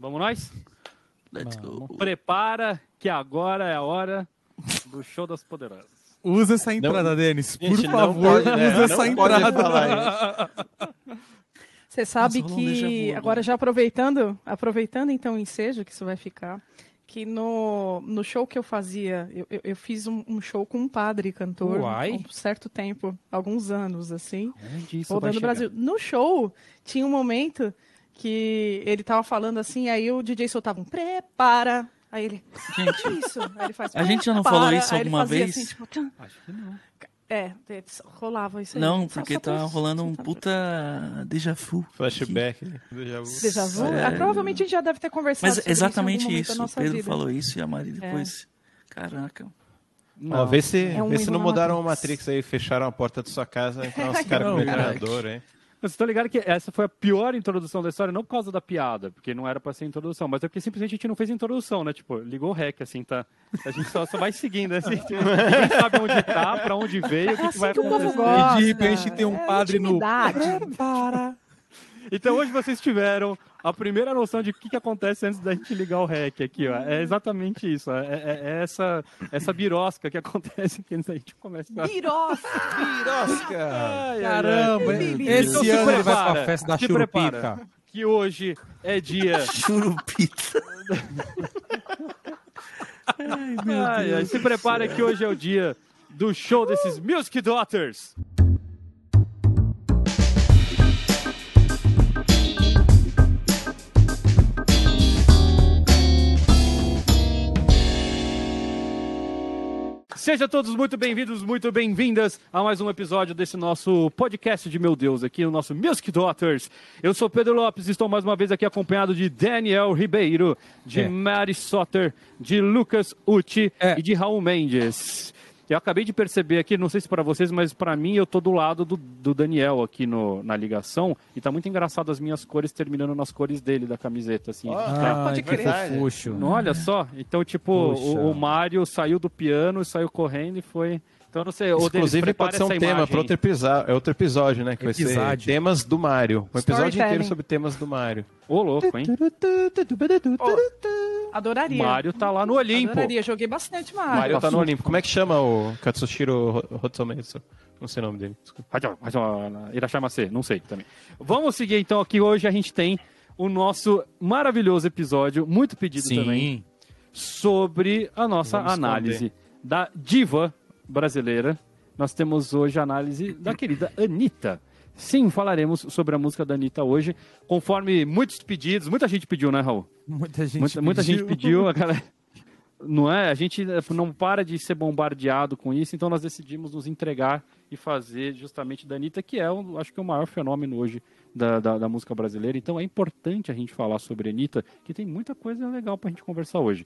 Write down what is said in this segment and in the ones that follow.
Vamos nós? Let's go. Prepara que agora é a hora do show das poderosas. Usa essa entrada, Denis. Por Gente, favor, pode, né? usa Não essa entrada. Você sabe Nossa, rolou um déjà vu que, agora. agora já aproveitando, aproveitando então o ensejo que isso vai ficar, que no, no show que eu fazia, eu, eu, eu fiz um, um show com um padre cantor Uai. um certo tempo, alguns anos, assim, Onde isso rodando o Brasil. No show, tinha um momento que ele tava falando assim, aí o DJ soltava um prepara. Aí ele, Gente, que isso? Aí ele faz, A gente já não falou isso Aí ele alguma vez? assim, tipo. Acho que não. é, rolava isso aí. não, porque só tá rolando um puta déjà vu. Flashback. né? Déjà vu. Déjà vu? É. Ah, provavelmente a gente já deve ter conversado Mas sobre exatamente isso. isso. O Pedro vida. falou isso e a Mari depois. Caraca. Ó, vê se, É um vê se não mudaram a Matrix. Aí, fecharam a porta da sua casa, entrar uns caras com Não, metralhador, hein? Vocês estão ligados que essa foi a pior introdução da história, não por causa da piada, porque não era pra ser introdução, mas é porque simplesmente a gente não fez introdução, né? Tipo, ligou o rec, assim, tá? A gente só, só vai seguindo, assim. tipo, Ninguém sabe onde tá, pra onde veio, o que, que vai que o povo acontecer. gosta. E de repente tem um É padre no. Prepara. Então hoje vocês tiveram a primeira noção de o que, que acontece antes da gente ligar o rec aqui, ó. É exatamente isso. É, é- é essa, essa birosca que acontece aqui antes da gente começar. Piroça. Pirosca! Ai, ai, ai. Caramba, Então esse se ano ele vai pra festa da se churupita. Que hoje é dia. Churupita. Ai, ai, se prepara que hoje é o dia do show desses Music Daughters. Sejam todos muito bem-vindos, muito bem-vindas a mais um episódio desse nosso podcast de meu Deus, aqui o nosso Music Daughters. Eu sou Pedro Lopes e estou mais uma vez aqui acompanhado de Daniel Ribeiro, de É. Mary Sotter, de Lucas Uti É. e de Raul Mendes. Eu acabei de perceber aqui, não sei se para vocês, mas para mim eu tô do lado do, do Daniel aqui no, na ligação e tá muito engraçado as minhas cores terminando nas cores dele da camiseta, assim. Que crer. fofuxo. não, olha só. Então, tipo, o, o Mário saiu do piano, saiu correndo e foi. Então, não sei. Inclusive, prepara pode ser um tema para outro episódio, é outro episódio, né? Que vai ser temas do Mario. Um episódio inteiro sobre temas do Mario. Ô, louco, hein? Adoraria. Mário tá lá no Olimpo. Adoraria. Joguei bastante Mario. Mario tá no Olimpo. Como é que chama o Katsushiro Hotsumetsu? Não sei o nome dele. Desculpa. Irachamase, não sei também. Vamos seguir então aqui. Hoje a gente tem o nosso maravilhoso episódio, muito pedido também, Sim. sobre a nossa Vamos análise da diva brasileira. Nós temos hoje a análise da querida Anitta. Sim, falaremos sobre a música da Anitta hoje, conforme muitos pedidos. Muita gente pediu, né, Raul? Muita gente Muita, muita gente pediu, a galera- Não é? A gente não para de ser bombardeado com isso, então nós decidimos nos entregar e fazer justamente da Anitta, que é, um, acho que, o maior fenômeno hoje da, da, da música brasileira. Então é importante a gente falar sobre a Anitta, que tem muita coisa legal pra gente conversar hoje.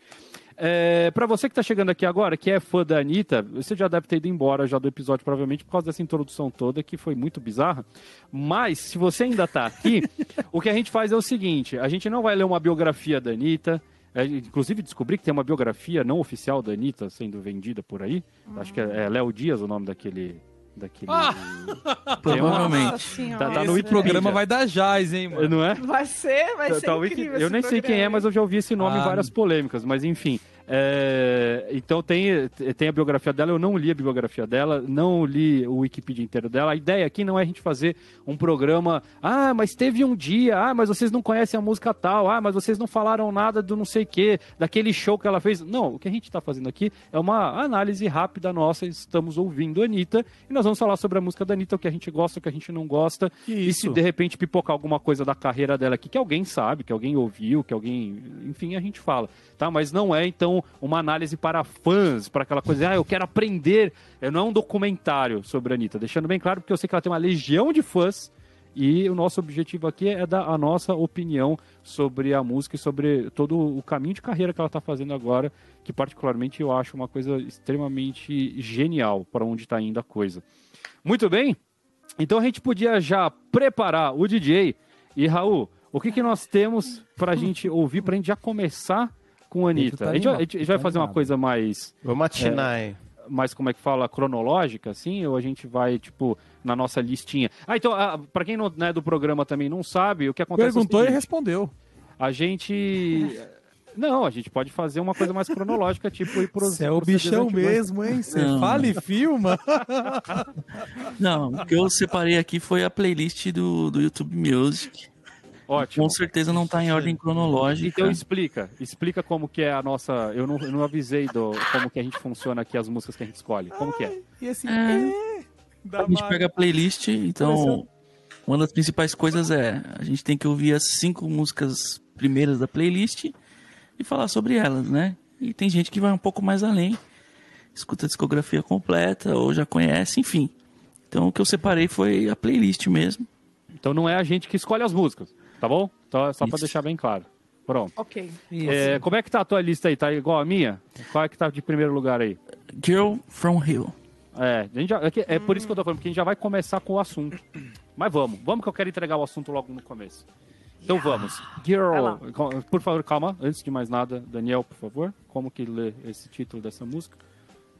É, para você que tá chegando aqui agora, que é fã da Anitta, você já deve ter ido embora já do episódio, provavelmente, por causa dessa introdução toda, que foi muito bizarra. Mas, se você ainda tá aqui, o que a gente faz é o seguinte: a gente não vai ler uma biografia da Anitta. É, inclusive, descobri que tem uma biografia não oficial da Anitta sendo vendida por aí. Acho que é, é Léo Dias o nome daquele. Daquele uma- Provavelmente. Nossa senhora. Tá- tá no Esse programa vai dar jazz, hein, mano? Não é? Vai ser, vai Tá- ser tá incrível Eu nem sei quem é, programa. mas eu já ouvi esse nome em Ah. várias polêmicas. Mas enfim. É, Então tem, tem a biografia dela. Eu não li a biografia dela, não li o Wikipedia inteiro dela. A ideia aqui não é a gente fazer um programa. Ah, mas teve um dia. Ah, mas vocês não conhecem a música tal. Ah, mas vocês não falaram nada do não sei o quê, daquele show que ela fez. Não, o que a gente está fazendo aqui é uma análise rápida nossa. Estamos ouvindo a Anitta e nós vamos falar sobre a música da Anitta, o que a gente gosta, o que a gente não gosta. E se de repente pipocar alguma coisa da carreira dela aqui que alguém sabe, que alguém ouviu, que alguém. Enfim, a gente fala. Tá? Mas não é, então, uma análise para fãs, para aquela coisa, ah, eu quero aprender. É, Não é um documentário sobre a Anitta. Deixando bem claro, porque eu sei que ela tem uma legião de fãs. E o nosso objetivo aqui é dar a nossa opinião sobre a música e sobre todo o caminho de carreira que ela está fazendo agora, que particularmente eu acho uma coisa extremamente genial para onde está indo a coisa. Muito bem? Então a gente podia já preparar o DJ. E Raul, o que, que nós temos para a gente ouvir, para a gente já começar com a Anitta? tá a, gente vai, a gente vai tá fazer uma coisa mais Vamos atinar aí. mais, como é que fala, cronológica, assim, ou a gente vai, tipo, na nossa listinha? Ah, então, ah, pra quem não é do programa também não sabe, o que acontece é Perguntou e respondeu. A gente. Não, a gente pode fazer uma coisa mais cronológica, tipo ir pros. Você é o bichão mesmo, hein? Você fala e filma. Não, o que eu separei aqui foi a playlist do, do YouTube Music. Ótimo. Com certeza não tá em ordem cronológica. Então explica, explica como que é a nossa. Eu não, eu não avisei do como que a gente funciona aqui, as músicas que a gente escolhe. Como que é? E assim, É. é. da A gente pega a playlist, então uma das principais coisas é a gente tem que ouvir as cinco músicas primeiras da playlist e falar sobre elas, né? E tem gente que vai um pouco mais além, escuta a discografia completa ou já conhece, enfim. Então o que eu separei foi a playlist mesmo. Então não é a gente que escolhe as músicas, tá bom? Então é só pra Isso. deixar bem claro. Pronto. Ok. É, como é que tá a tua lista aí? Tá igual a minha? Qual é que tá de primeiro lugar aí? Girl from Hill. É, a gente já- é, é por isso que eu tô falando, porque a gente já vai começar com o assunto. Mas vamos, vamos que eu quero entregar o assunto logo no começo. Então vamos. Girl, por favor, calma, antes de mais nada, Daniel, por favor, como que lê esse título dessa música?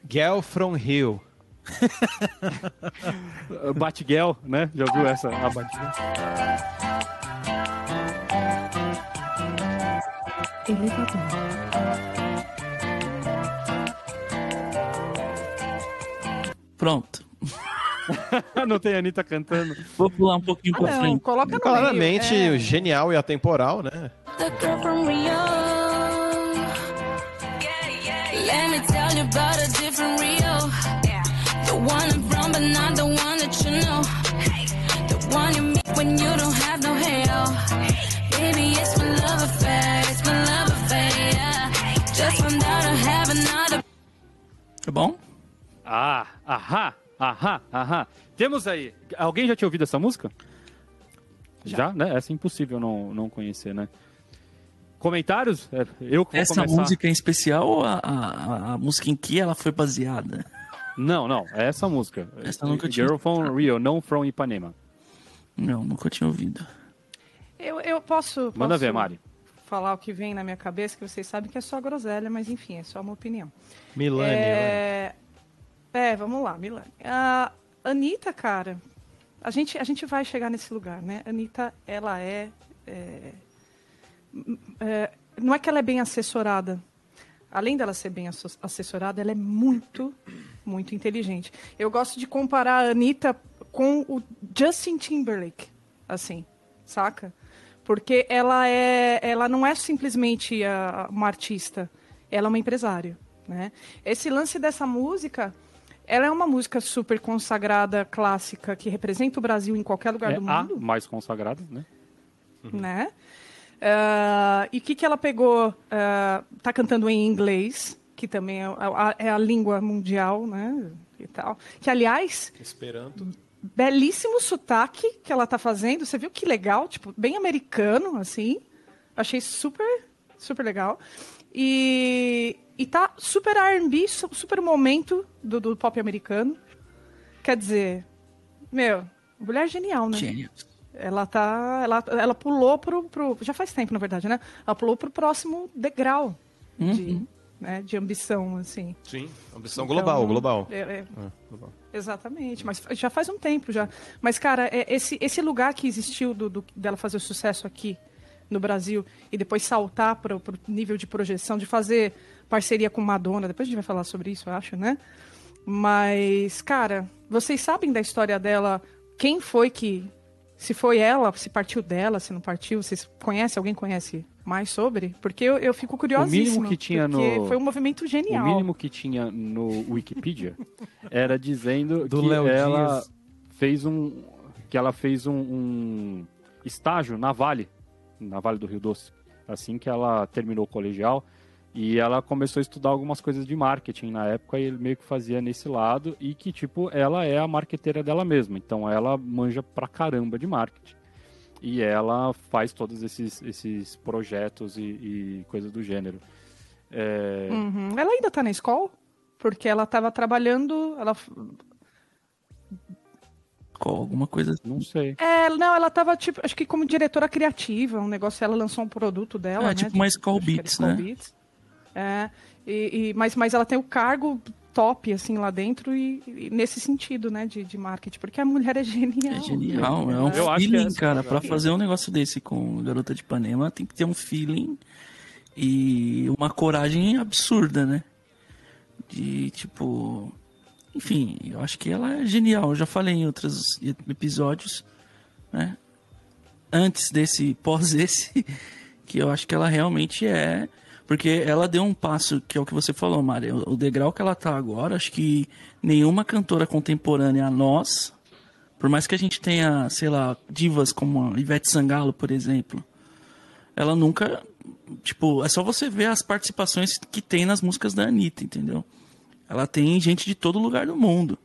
Girl from Hill. Batgirl, né? Já ouviu essa? A Batgirl. Pronto. Não tem a Anitta cantando. Vou pular um pouquinho Ah, pra não, frente. coloca Claramente meio. É. genial e atemporal, né? The girl from Rio. Let me tell you about a different Rio. The one I'm from, but not the one that you know. The one you meet when you don't have no hair. Tá bom? Ah, ahá, ahá, ahá. Temos aí. Alguém já tinha ouvido essa música? Já, né? Essa é impossível não, não conhecer, né? Comentários? É, Eu que Essa começar. música em especial ou a, a, a música em que ela foi baseada? Não, não, é essa música. Essa nunca tinha Girl from Rio, não from Ipanema. Não, nunca tinha ouvido. Eu, eu posso, Manda posso ver, Mari. Falar o que vem na minha cabeça, que vocês sabem que é só groselha, mas enfim, é só uma opinião. Milani. né? É... é, vamos lá, Milani. A Anitta, cara, a gente, a gente vai chegar nesse lugar, né? A Anitta, ela é, é, é, Não é que ela é bem assessorada. Além dela ser bem assessorada, ela é muito, muito inteligente. Eu gosto de comparar a Anitta com o Justin Timberlake, assim, saca? Porque ela é, ela não é simplesmente a- uma artista, ela é uma empresária, né? Esse lance dessa música, ela é uma música super consagrada, clássica, que representa o Brasil em qualquer lugar É do a mundo mais consagrada, né? né? Ah, e o que, que ela pegou? ah, tá cantando em inglês, que também é a, é a língua mundial, né? E tal. Que, aliás, Esperando. Belíssimo sotaque que ela tá fazendo. Você viu que legal? Tipo, bem americano, assim. Achei super, super legal. E, e tá super R&B, su- super momento do, do pop americano. Quer dizer, meu, mulher genial, né? Genius. Ela tá. Ela, ela pulou pro, pro. Já faz tempo, na verdade, né? Ela pulou pro próximo degrau de, né, de ambição, assim. Sim. Ambição Então, global, global. é- é- É, global. exatamente, mas já faz um tempo já. Mas, cara, é, esse, esse lugar que existiu do, do- dela fazer sucesso aqui no Brasil e depois saltar pro, pro nível de projeção, de fazer parceria com Madonna, depois a gente vai falar sobre isso, eu acho, né? Mas, cara, vocês sabem da história dela? Quem foi que. Se foi ela, se partiu dela, se não partiu, vocês conhecem? Alguém conhece mais sobre? Porque eu, eu fico curiosíssima. que tinha no- Foi um movimento genial. O mínimo que tinha no Wikipedia era dizendo Do que Léo ela Dias. fez um que ela fez um, um estágio na Vale, na Vale do Rio Doce, assim que ela terminou o colegial e ela começou a estudar algumas coisas de marketing na época e ele meio que fazia nesse lado e que tipo ela é a marqueteira dela mesma, então ela manja pra caramba de marketing. E ela faz todos esses, esses projetos e, e coisas do gênero. É, Uhum. Ela ainda tá na escola? Porque ela tava trabalhando. Ela... Qual, alguma coisa assim. Não sei. É, não, ela tava, tipo, acho que como diretora criativa, um negócio, ela lançou um produto dela, Ah, né? tipo uma Skull Beats, né? Beats. É, e, e- mas, mas ela tem o cargo top, assim, lá dentro e, e nesse sentido, né, de, de marketing, porque a mulher é genial. É genial, é um Eu feeling, essa cara. Pra fazer um negócio desse com Garota de Ipanema, tem que ter um feeling e uma coragem absurda, né? De, tipo... Enfim, eu acho que ela é genial. Eu já falei em outros episódios, né? Antes desse, pós esse, que eu acho que ela realmente é... Porque ela deu um passo, que é o que você falou, Mari. O degrau que ela tá agora, acho que nenhuma cantora contemporânea a nós por mais que a gente tenha, sei lá, divas como a Ivete Sangalo, por exemplo, ela nunca. Tipo, é só você ver as participações que tem nas músicas da Anitta, entendeu? Ela tem gente de todo lugar do mundo.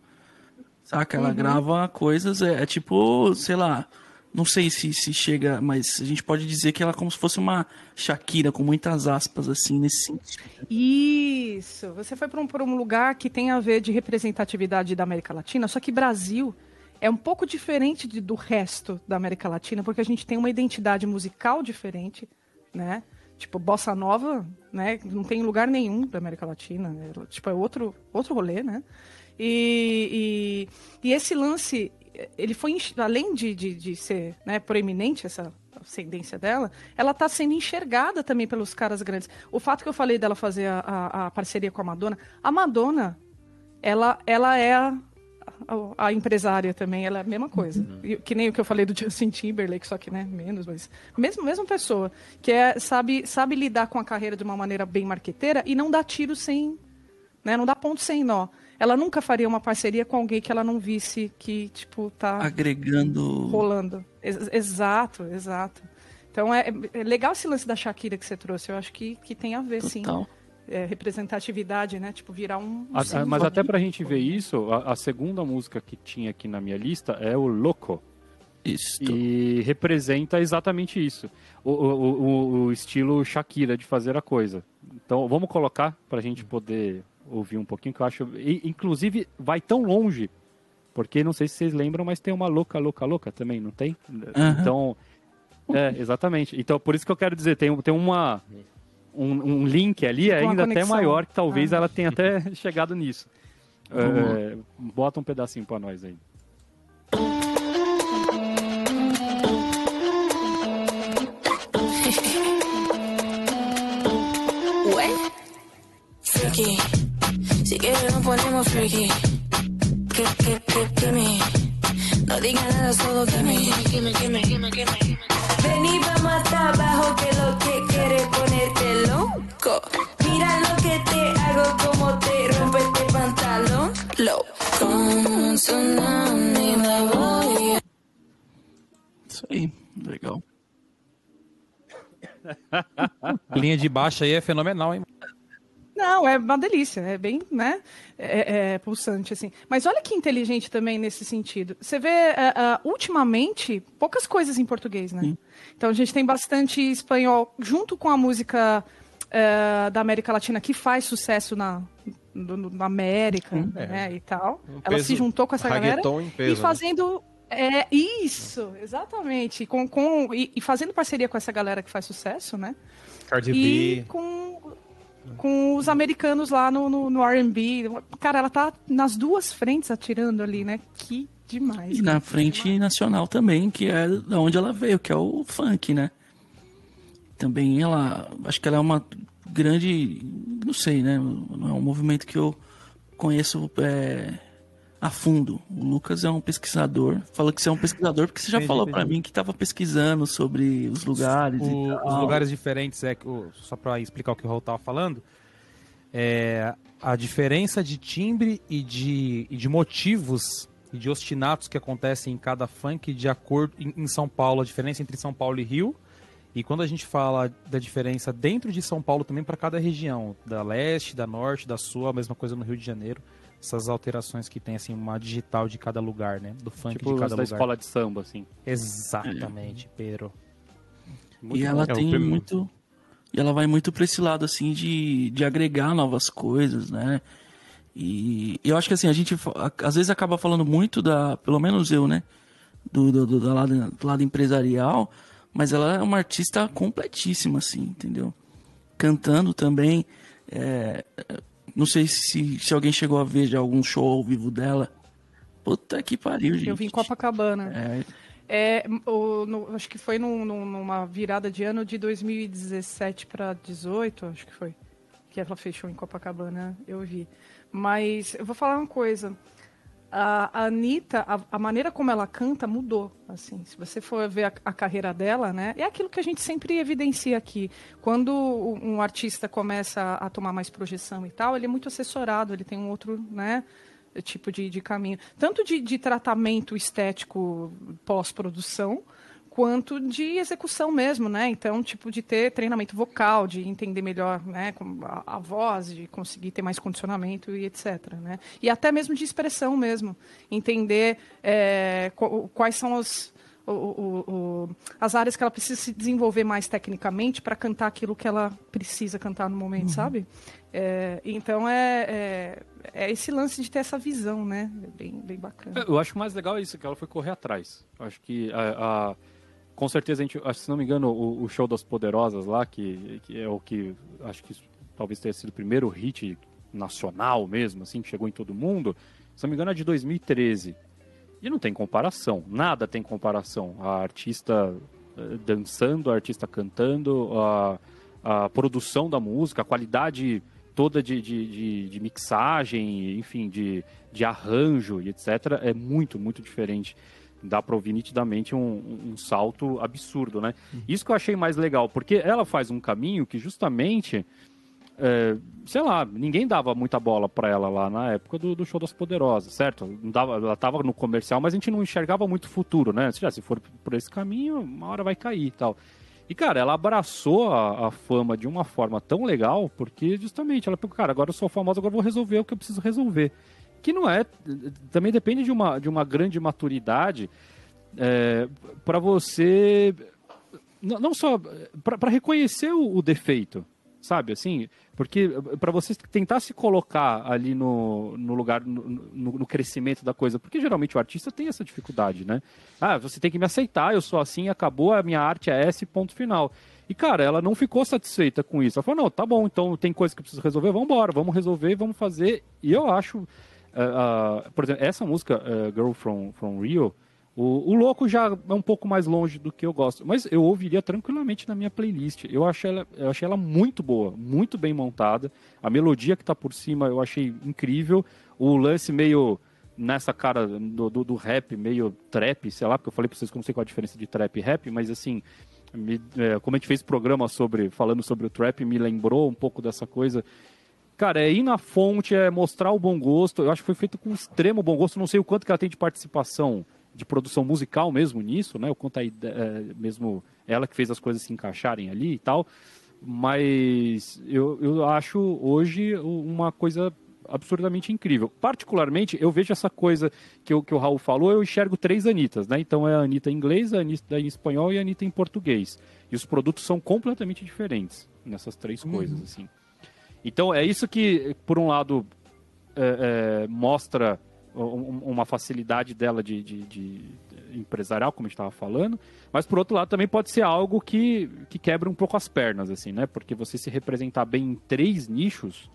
Saca? Ela grava coisas, é, é tipo, sei lá. Não sei se, se chega, mas a gente pode dizer que ela é como se fosse uma Shakira, com muitas aspas, assim, nesse sentido. Isso, você foi para um, um lugar que tem a ver de representatividade da América Latina, só que Brasil é um pouco diferente de- do resto da América Latina, porque a gente tem uma identidade musical diferente, né? Tipo, bossa nova, né? Não tem em lugar nenhum da América Latina, né? tipo, é outro, outro rolê, né? E, e, e esse lance, ele foi, além de, de, de ser né, proeminente, essa ascendência dela, ela está sendo enxergada também pelos caras grandes. O fato que eu falei dela fazer a, a- a parceria com a Madonna, a Madonna, ela, ela é a, a, empresária também, ela é a mesma coisa. E Que nem o que eu falei do Justin Timberlake, só que né, menos, mas mesmo mesma pessoa, que é, sabe, sabe lidar com a carreira de uma maneira bem marqueteira e não dá tiro sem, né, não dá ponto sem nó. Ela nunca faria uma parceria com alguém que ela não visse que, tipo, tá Agregando. rolando. Ex- exato, exato. Então é, é legal esse lance da Shakira que você trouxe. Eu acho que, que tem a ver, sim. Total. É, representatividade, né? Tipo, virar um. um A- mas até pra gente ver isso, a, a segunda música que tinha aqui na minha lista é o Loco. Isso. E representa exatamente isso. O, o, o- o estilo Shakira de fazer a coisa. Então vamos colocar pra gente poder ouvir um pouquinho, que eu acho. e, inclusive, vai tão longe. Porque não sei se vocês lembram, mas tem uma louca, louca, louca também, não tem? Aham. Então. É, exatamente. Então, por isso que eu quero dizer, tem, tem uma. Um, um link ali Tipo ainda até maior, que talvez Ah. ela tenha até chegado nisso. É, bota um pedacinho pra nós aí. What? Freaky. Quieres nos ponemos freaky. Que, que, que, que me. No digas nada, solo que me. Gimme, gimme, gimme, gimme, gimme. Ven y vamos hasta abajo que lo que quieres ponerte loco. Mira lo que te hago, como te rompe este pantalón. Low. Como un tsunami me voy Isso aí. Legal. A linha de baixo aí é fenomenal, hein? Não, é uma delícia, é bem, né? É, é pulsante, assim. Mas olha que inteligente também nesse sentido. Você vê, é, é, ultimamente, poucas coisas em português, né? Então a gente tem bastante espanhol, junto com a música é, da América Latina, que faz sucesso na, na América, né? E tal. Um Ela se juntou com essa galera. peso, e né? fazendo. É, isso, exatamente. Com, com, e, e fazendo parceria com essa galera que faz sucesso, né? Cardi e B. com, com os americanos lá no, no, no R&B. Cara, ela tá nas duas frentes atirando ali, né? Que demais. E na frente nacional também, que é da onde ela veio, que é o funk, né? Também ela, acho que ela é uma grande, não sei, né? Não é um movimento que eu conheço é, a fundo. O Lucas é um pesquisador. Fala que você é um pesquisador porque você já Entendi, falou entendi. mim que tava pesquisando sobre os lugares O- os lugares diferentes, é, que o- só para explicar o que o Raul tava falando, é, a diferença de timbre e de, e de motivos e de ostinatos que acontecem em cada funk de acordo em, em São Paulo, a diferença entre São Paulo e Rio. E quando a gente fala da diferença dentro de São Paulo também para cada região, da leste, da norte, da sul, a mesma coisa no Rio de Janeiro, essas alterações que tem assim uma digital de cada lugar, né, do funk Tipo de cada da lugar. escola de samba, assim. Exatamente, Pedro. Muito e bom. ela É, tem muito. E ela vai muito pra esse lado, assim, de, de agregar novas coisas, né? E eu acho que, assim, a gente às vezes acaba falando muito da. Pelo menos eu, né? Do, do, do, do lado, do lado empresarial, mas ela é uma artista completíssima, assim, entendeu? Cantando também. é, Não sei se, se alguém chegou a ver já algum show ao vivo dela. Puta que pariu, gente. Eu vim em Copacabana. É, É, o- no- acho que foi num- num- numa virada de ano de 2017 para 18, acho que foi. Que ela fechou em Copacabana, eu vi. Mas eu vou falar uma coisa. A, Anitta, a, a maneira como ela canta mudou. Assim, se você for ver a, a carreira dela, né? É aquilo que a gente sempre evidencia aqui. Quando um artista começa a, a tomar mais projeção e tal, ele é muito assessorado, ele tem um outro, né? tipo de, de caminho, tanto de, de tratamento estético pós-produção, quanto de execução mesmo, né? Então, tipo, de ter treinamento vocal, de entender melhor né, a, a voz, de conseguir ter mais condicionamento e etc. Né? E até mesmo de expressão mesmo. Entender é, qu- quais são os, o- o- o- as áreas que ela precisa se desenvolver mais tecnicamente para cantar aquilo que ela precisa cantar no momento, sabe? É, então é, é, é esse lance de ter essa visão, né? É bem, bem bacana. Eu acho mais legal isso, que ela foi correr atrás. Eu Acho que a, a- com certeza a gente, se não me engano, o, o show das poderosas lá, que, que é o que acho que talvez tenha sido o primeiro hit nacional mesmo, assim, que chegou em todo mundo, se não me engano é de 2013. E não tem comparação, nada tem comparação. A artista eh, dançando, a artista cantando, a, a produção da música, a qualidade toda de, de, de, de mixagem, enfim, de, de arranjo e etc., é muito, muito diferente. Dá para ouvir nitidamente um, um salto absurdo, né? Isso que eu achei mais legal, porque ela faz um caminho que justamente é, sei lá, ninguém dava muita bola pra ela lá na época do, do show das poderosas, certo? Não dava, ela tava no comercial, mas a gente não enxergava muito futuro, né? Se, já, se for por esse caminho, uma hora vai cair e tal. E, cara, ela abraçou a, a fama de uma forma tão legal, porque justamente ela pegou, cara, agora eu sou famosa, agora eu vou resolver o que eu preciso resolver. Que não é. Também depende de uma, de uma grande maturidade é, para você não não só para reconhecer o, o defeito, sabe? Assim, porque para você tentar se colocar ali no, no lugar, no, no- no crescimento da coisa, porque geralmente o artista tem essa dificuldade, né? Ah, você tem que me aceitar, eu sou assim, acabou, a minha arte é essa e ponto final. E, cara, ela não ficou satisfeita com isso. Ela falou, não, tá bom, então tem coisa que eu preciso resolver, vamos embora, vamos resolver, vamos fazer. E eu acho, ah, por exemplo, essa música, eh, Girl From, From Rio, o, o Louco já é um pouco mais longe do que eu gosto, mas eu ouviria tranquilamente na minha playlist. Eu achei ela, eu achei ela muito boa, muito bem montada. A melodia que tá por cima eu achei incrível. O lance meio nessa cara do, do, do rap, meio trap, sei lá, porque eu falei pra vocês que eu não sei qual a diferença de trap e rap, mas assim, me- é, como a gente fez programa sobre, falando sobre o trap, me lembrou um pouco dessa coisa. Cara, é ir na fonte, é mostrar o bom gosto. Eu acho que foi feito com extremo bom gosto. Não sei o quanto que ela tem de participação de produção musical mesmo nisso, né? O quanto aí é, mesmo ela que fez as coisas se encaixarem ali e tal. Mas eu, eu acho hoje uma coisa absurdamente incrível. Particularmente, eu vejo essa coisa que, o que o Raul falou, eu enxergo três Anitas, né? Então é a Anitta em inglês, a Anitta em espanhol e a Anitta em português. E os produtos são completamente diferentes nessas três coisas, assim. Então é isso que, por um lado, é, é, mostra um- uma facilidade dela de, de- de empresarial, como a gente estava falando, mas por outro lado também pode ser algo que, que quebra um pouco as pernas, assim, né? Porque você se representar bem em três nichos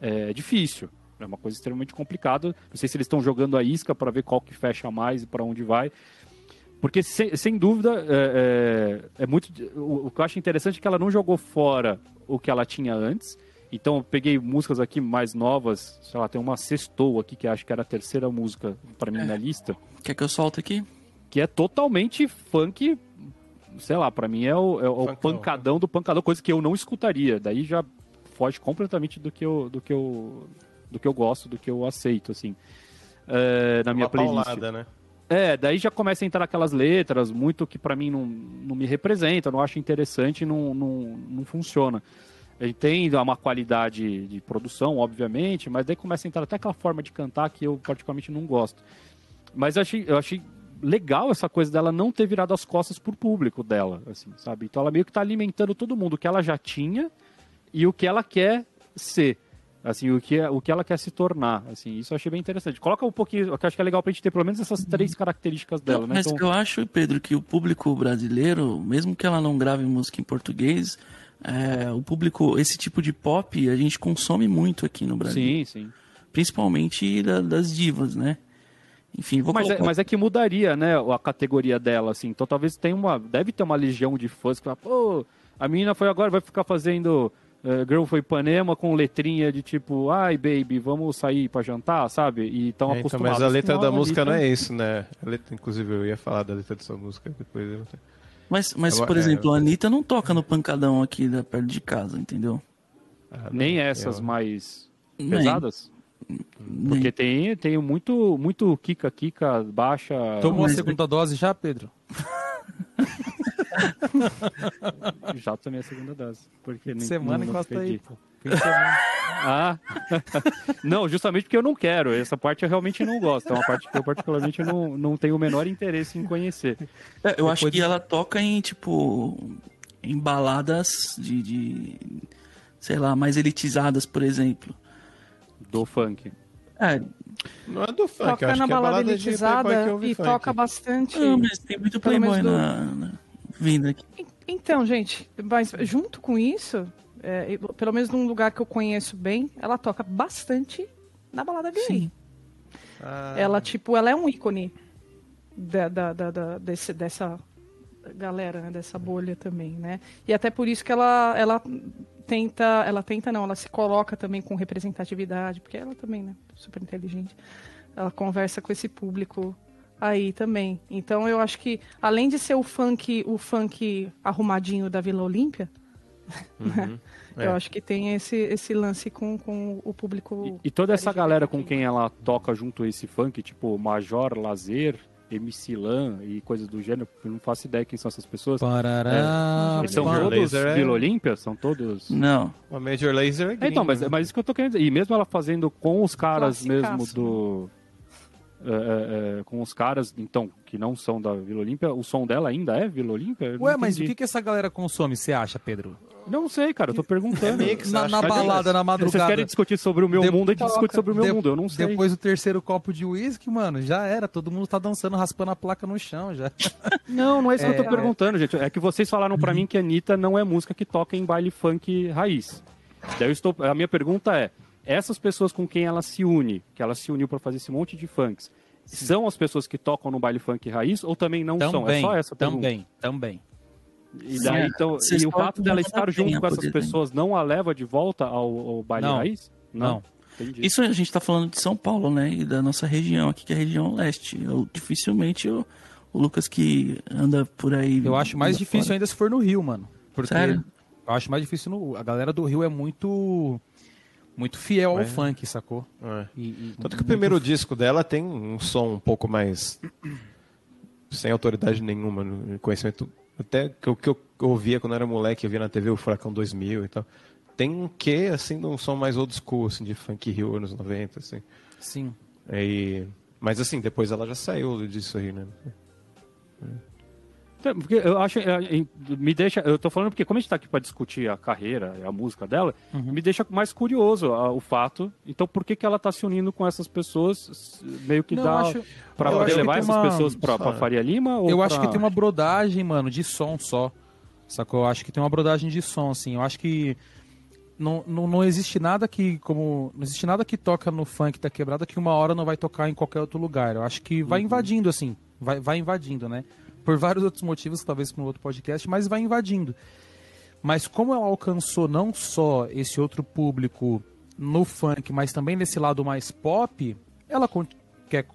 é difícil. É uma coisa extremamente complicada. Não sei se eles estão jogando a isca para ver qual que fecha mais e para onde vai. Porque, sem, sem dúvida, é, é- é muito. O, o que eu acho interessante é que ela não jogou fora o que ela tinha antes. Então, eu peguei músicas aqui mais novas. Sei lá, tem uma Sextou aqui, que acho que era a terceira música para mim na lista. Quer que eu solte aqui? Que é totalmente funk. Sei lá, para mim é o, é o Funkão. pancadão do pancadão, coisa que eu não escutaria. Daí já foge completamente do que eu, do que eu, do que eu gosto, do que eu aceito, assim. é, na minha Uma playlist. paulada, né? É, daí já começa a entrar aquelas letras, muito que pra mim não, não me representa, não acho interessante, não, não, não funciona. Ele tem uma qualidade de produção, obviamente, mas daí começa a entrar até aquela forma de cantar que eu particularmente não gosto. Mas eu achei, eu achei legal essa coisa dela não ter virado as costas pro público dela, assim, sabe? Então ela meio que tá alimentando todo mundo, o que ela já tinha e o que ela quer ser. Assim, o que, o que ela quer se tornar, assim, isso eu achei bem interessante. Coloca um pouquinho, eu acho que é legal pra gente ter pelo menos essas três características dela, Não, né? Mas Então, eu acho, Pedro, que o público brasileiro, mesmo que ela não grave música em português, é, o público, esse tipo de pop, a gente consome muito aqui no Brasil. Sim, sim. Principalmente da- das divas, né? Enfim, vou Mas é, colocar- mas é que mudaria, né, a categoria dela, assim. Então talvez tenha uma. Deve ter uma legião de fãs que fala, pô, a menina foi agora, vai ficar fazendo. eh, Girl foi Ipanema com letrinha de tipo, ai baby, vamos sair pra jantar, sabe? E estão É, então, mas a letra da música não é isso, né? A letra, inclusive, eu ia falar da letra dessa música depois. eu não sei. Mas, mas Agora, por é, exemplo, a Anitta não toca no pancadão aqui da, perto de casa, entendeu? Ah, Nem não, essas eu- mais Nem. pesadas? Nem. Porque tem, tem muito, muito Kika Kika baixa. Tomou a mas- segunda dose já, Pedro? Já tomei a segunda dose. Porque nem- Semana encosta aí, pô. Ah, não, justamente porque eu não quero. Essa parte eu realmente não gosto. É uma parte que eu particularmente não, não tenho o menor interesse em conhecer. É, eu acho Depois que de- ela toca em, tipo, em baladas de, de, sei lá, mais elitizadas, por exemplo. Do funk. É, Não é do funk, eu Toca acho na que é balada balada elitizada e funk. toca bastante. não, mas tem muito playboy do- na, na- vindo aqui. Então, gente, mas junto com isso, é, pelo menos num lugar que eu conheço bem, ela toca bastante na balada gay. Sim. Ah, Ela, tipo, ela é um ícone da, da- da- da- desse- dessa galera, né, dessa bolha também, né? E até por isso que ela, ela tenta, ela tenta não, ela se coloca também com representatividade, porque ela também, né, super inteligente. Ela conversa com esse público aí também. Então eu acho que além de ser o funk, o funk arrumadinho da Vila Olímpia, né, é. eu acho que tem esse, esse lance com, com o público. E, e toda essa galera com quem ela toca junto a esse funk, tipo Major, Lazer, MC Lan e coisas do gênero, eu não faço ideia quem são essas pessoas. Parará, Eles são Major todos Lazer é- Vila Olímpia? São todos. Não. A Major Laser é É, gringo, então, mas, né? mas isso que eu tô querendo dizer. E mesmo ela fazendo com os caras Classicaço, mesmo do. é, é, é, com os caras, então, que não são da Vila Olímpia, o som dela ainda é Vila Olímpia? Ué, mas o que, que essa galera consome, você acha, Pedro? Não sei, cara, eu tô perguntando. mix, Na, na é balada, na Vocês madrugada. querem discutir sobre o meu De- mundo, a gente discute sobre o meu De- mundo, eu não sei. Depois do terceiro copo de uísque, mano, já era. Todo mundo tá dançando, raspando a placa no chão já. Não, não é isso que eu É. tô perguntando, gente. É que vocês falaram pra mim que a Anitta não é música que toca em baile funk raiz. Daí eu estou. A minha pergunta é: essas pessoas com quem ela se une, que ela se uniu pra fazer esse monte de funks, são as pessoas que tocam no baile funk raiz ou também não são? É Também, só essa pergunta. também, também. E, daí, Sim, então, e o fato dela estar junto com essas né? pessoas não a leva de volta ao, ao baile Não. raiz? Não. Entendi. Isso a gente tá falando de São Paulo, né? E da nossa região aqui, que é a região leste. Eu, dificilmente o, o Lucas que anda por aí. Eu acho mais difícil fora. ainda se for no Rio, mano. Porque Sério? eu acho mais difícil no. A galera do Rio é muito. Muito fiel ao É. funk, sacou? É. E- e Tanto que o primeiro disco dela tem um som um pouco mais. sem autoridade nenhuma, no conhecimento. Até que o que eu ouvia quando era moleque, eu via na TV o Furacão 2000 e tal. Tem um quê, assim, de um som mais old school, assim, de funk Rio anos 90, assim. Sim. Aí... Mas assim, depois ela já saiu disso aí, né? Porque eu acho, é, é, me deixa, eu tô falando porque como a gente tá aqui para discutir a carreira, a música dela, Uhum. me deixa mais curioso o fato. Então, por que que ela tá se unindo com essas pessoas, meio que Não, dá acho- para poder levar essas uma- pessoas pra, pra Faria Lima? Eu acho pra- que tem uma brodagem, mano, de som só. Sacou? Eu acho que tem uma brodagem de som, assim. Eu acho que não, não, não existe nada que, como. Não existe nada que toca no funk da quebrada que uma hora não vai tocar em qualquer outro lugar. Eu acho que vai invadindo, assim. Vai, vai invadindo, né? Por vários outros motivos, talvez para um outro podcast, mas vai invadindo. Mas como ela alcançou não só esse outro público no funk, mas também nesse lado mais pop, ela quer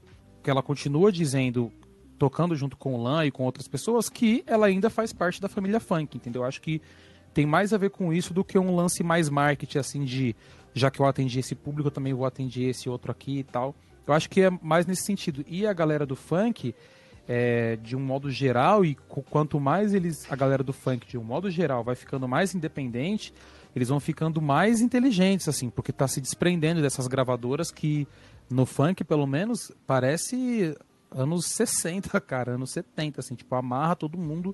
que ela continua dizendo, tocando junto com o Lan e com outras pessoas, que ela ainda faz parte da família funk, entendeu? Eu acho que tem mais a ver com isso do que um lance mais marketing, assim, de já que eu atendi esse público, eu também vou atender esse outro aqui e tal. Eu acho que é mais nesse sentido. E a galera do funk, é, de um modo geral, e quanto mais eles, a galera do funk, de um modo geral, vai ficando mais independente, eles vão ficando mais inteligentes, assim, porque tá se desprendendo dessas gravadoras que, no funk, pelo menos, parece anos 60, cara, anos 70, assim, tipo, amarra todo mundo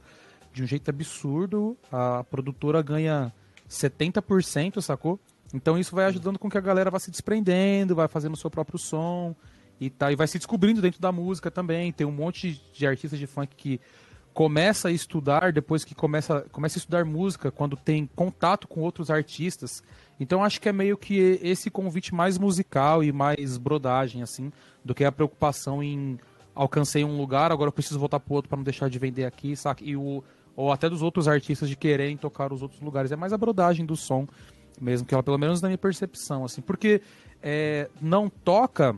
de um jeito absurdo, a produtora ganha 70%, sacou? Então isso vai ajudando com que a galera vá se desprendendo, vai fazendo o seu próprio som e tá, e vai se descobrindo dentro da música também. Tem um monte de artistas de funk que começa a estudar depois que começa, começa a estudar música, quando tem contato com outros artistas. Então acho que é meio que esse convite mais musical e mais brodagem, assim, do que a preocupação em alcancei um lugar, agora eu preciso voltar pro outro para não deixar de vender aqui, saca? E o, ou até dos outros artistas de quererem tocar os outros lugares. É mais a brodagem do som, mesmo que ela, pelo menos na minha percepção, assim. Porque é, não toca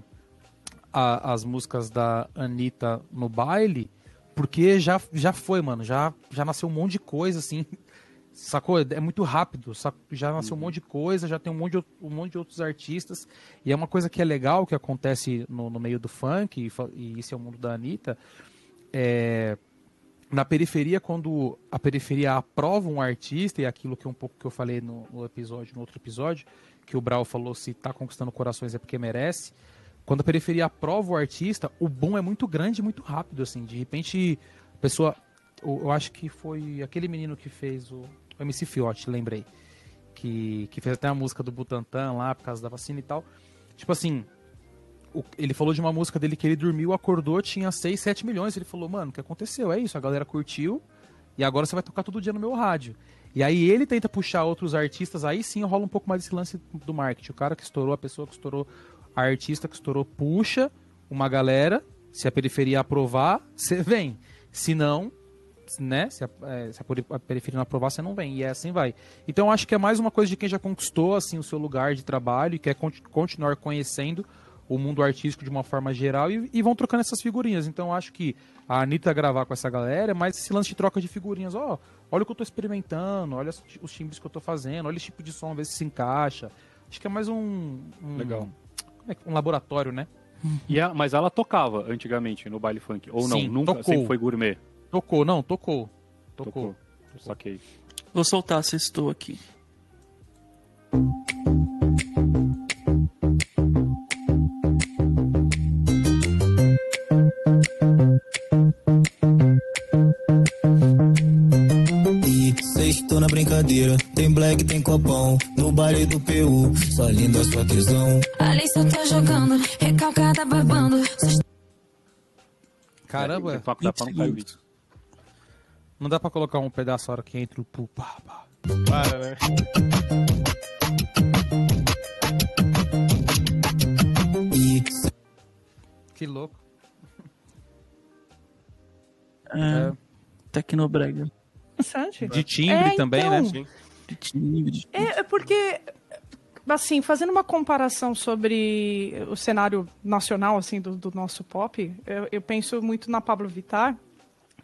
a- as músicas da Anitta no baile, porque já, já foi, mano. Já, já nasceu um monte de coisa, assim. Sacou? É muito rápido. sac- Já nasceu um monte de coisa, já tem um monte de, um monte de outros artistas. E é uma coisa que é legal, que acontece no, no meio do funk, e, e isso é o mundo da Anitta. É, na periferia, quando a periferia aprova um artista, e aquilo que um pouco que eu falei no, no episódio, no outro episódio, que o Brau falou, se tá conquistando corações é porque merece. Quando a periferia aprova o artista, o boom é muito grande muito rápido, assim. De repente, a pessoa. Eu, eu acho que foi aquele menino que fez o, o MC Fiote, lembrei. Que, que fez até a música do Butantan lá, por causa da vacina e tal. Tipo assim, o- ele falou de uma música dele que ele dormiu, acordou, tinha 6, 7 milhões. Ele falou, mano, o que aconteceu? É isso, a galera curtiu e agora você vai tocar todo dia no meu rádio. E aí ele tenta puxar outros artistas, aí sim rola um pouco mais esse lance do marketing. O cara que estourou, a pessoa que estourou, a artista que estourou, puxa uma galera, se a periferia aprovar, você vem. Se não, né? Se a, é, se a peri- a periferia não aprovar, você não vem. E é assim vai. Então acho que é mais uma coisa de quem já conquistou assim o seu lugar de trabalho e quer conti- continuar conhecendo o mundo artístico de uma forma geral e, e vão trocando essas figurinhas. Então acho que a Anitta gravar com essa galera é mais esse lance de troca de figurinhas. Ó, olha o que eu tô experimentando, olha os, timbres que eu tô fazendo, olha esse tipo de som, ver se se encaixa. Acho que é mais um. um Legal. Como é que- um laboratório, né? E a- mas ela tocava antigamente no baile funk. Ou não? Sim, Nunca tocou. sempre foi gourmet. Tocou, não, tocou. Tocou. Tocou. Saquei. Vou soltar se estou aqui. E sextou na brincadeira, tem black, tem copão. No baile do PU, só linda sua tesão. Ali só tá jogando, recalcada babando. Caramba, Tem papo, dá pra não dá pra colocar um pedaço a hora que entra o pu, pá, pá. Para, né? Que louco. É, Tecnobrega. Interessante. De timbre É, também, então. né? Sim. De timbre, de- É, é porque, assim, fazendo uma comparação sobre o cenário nacional, assim, do, do nosso pop, eu, eu penso muito na Pablo Vittar.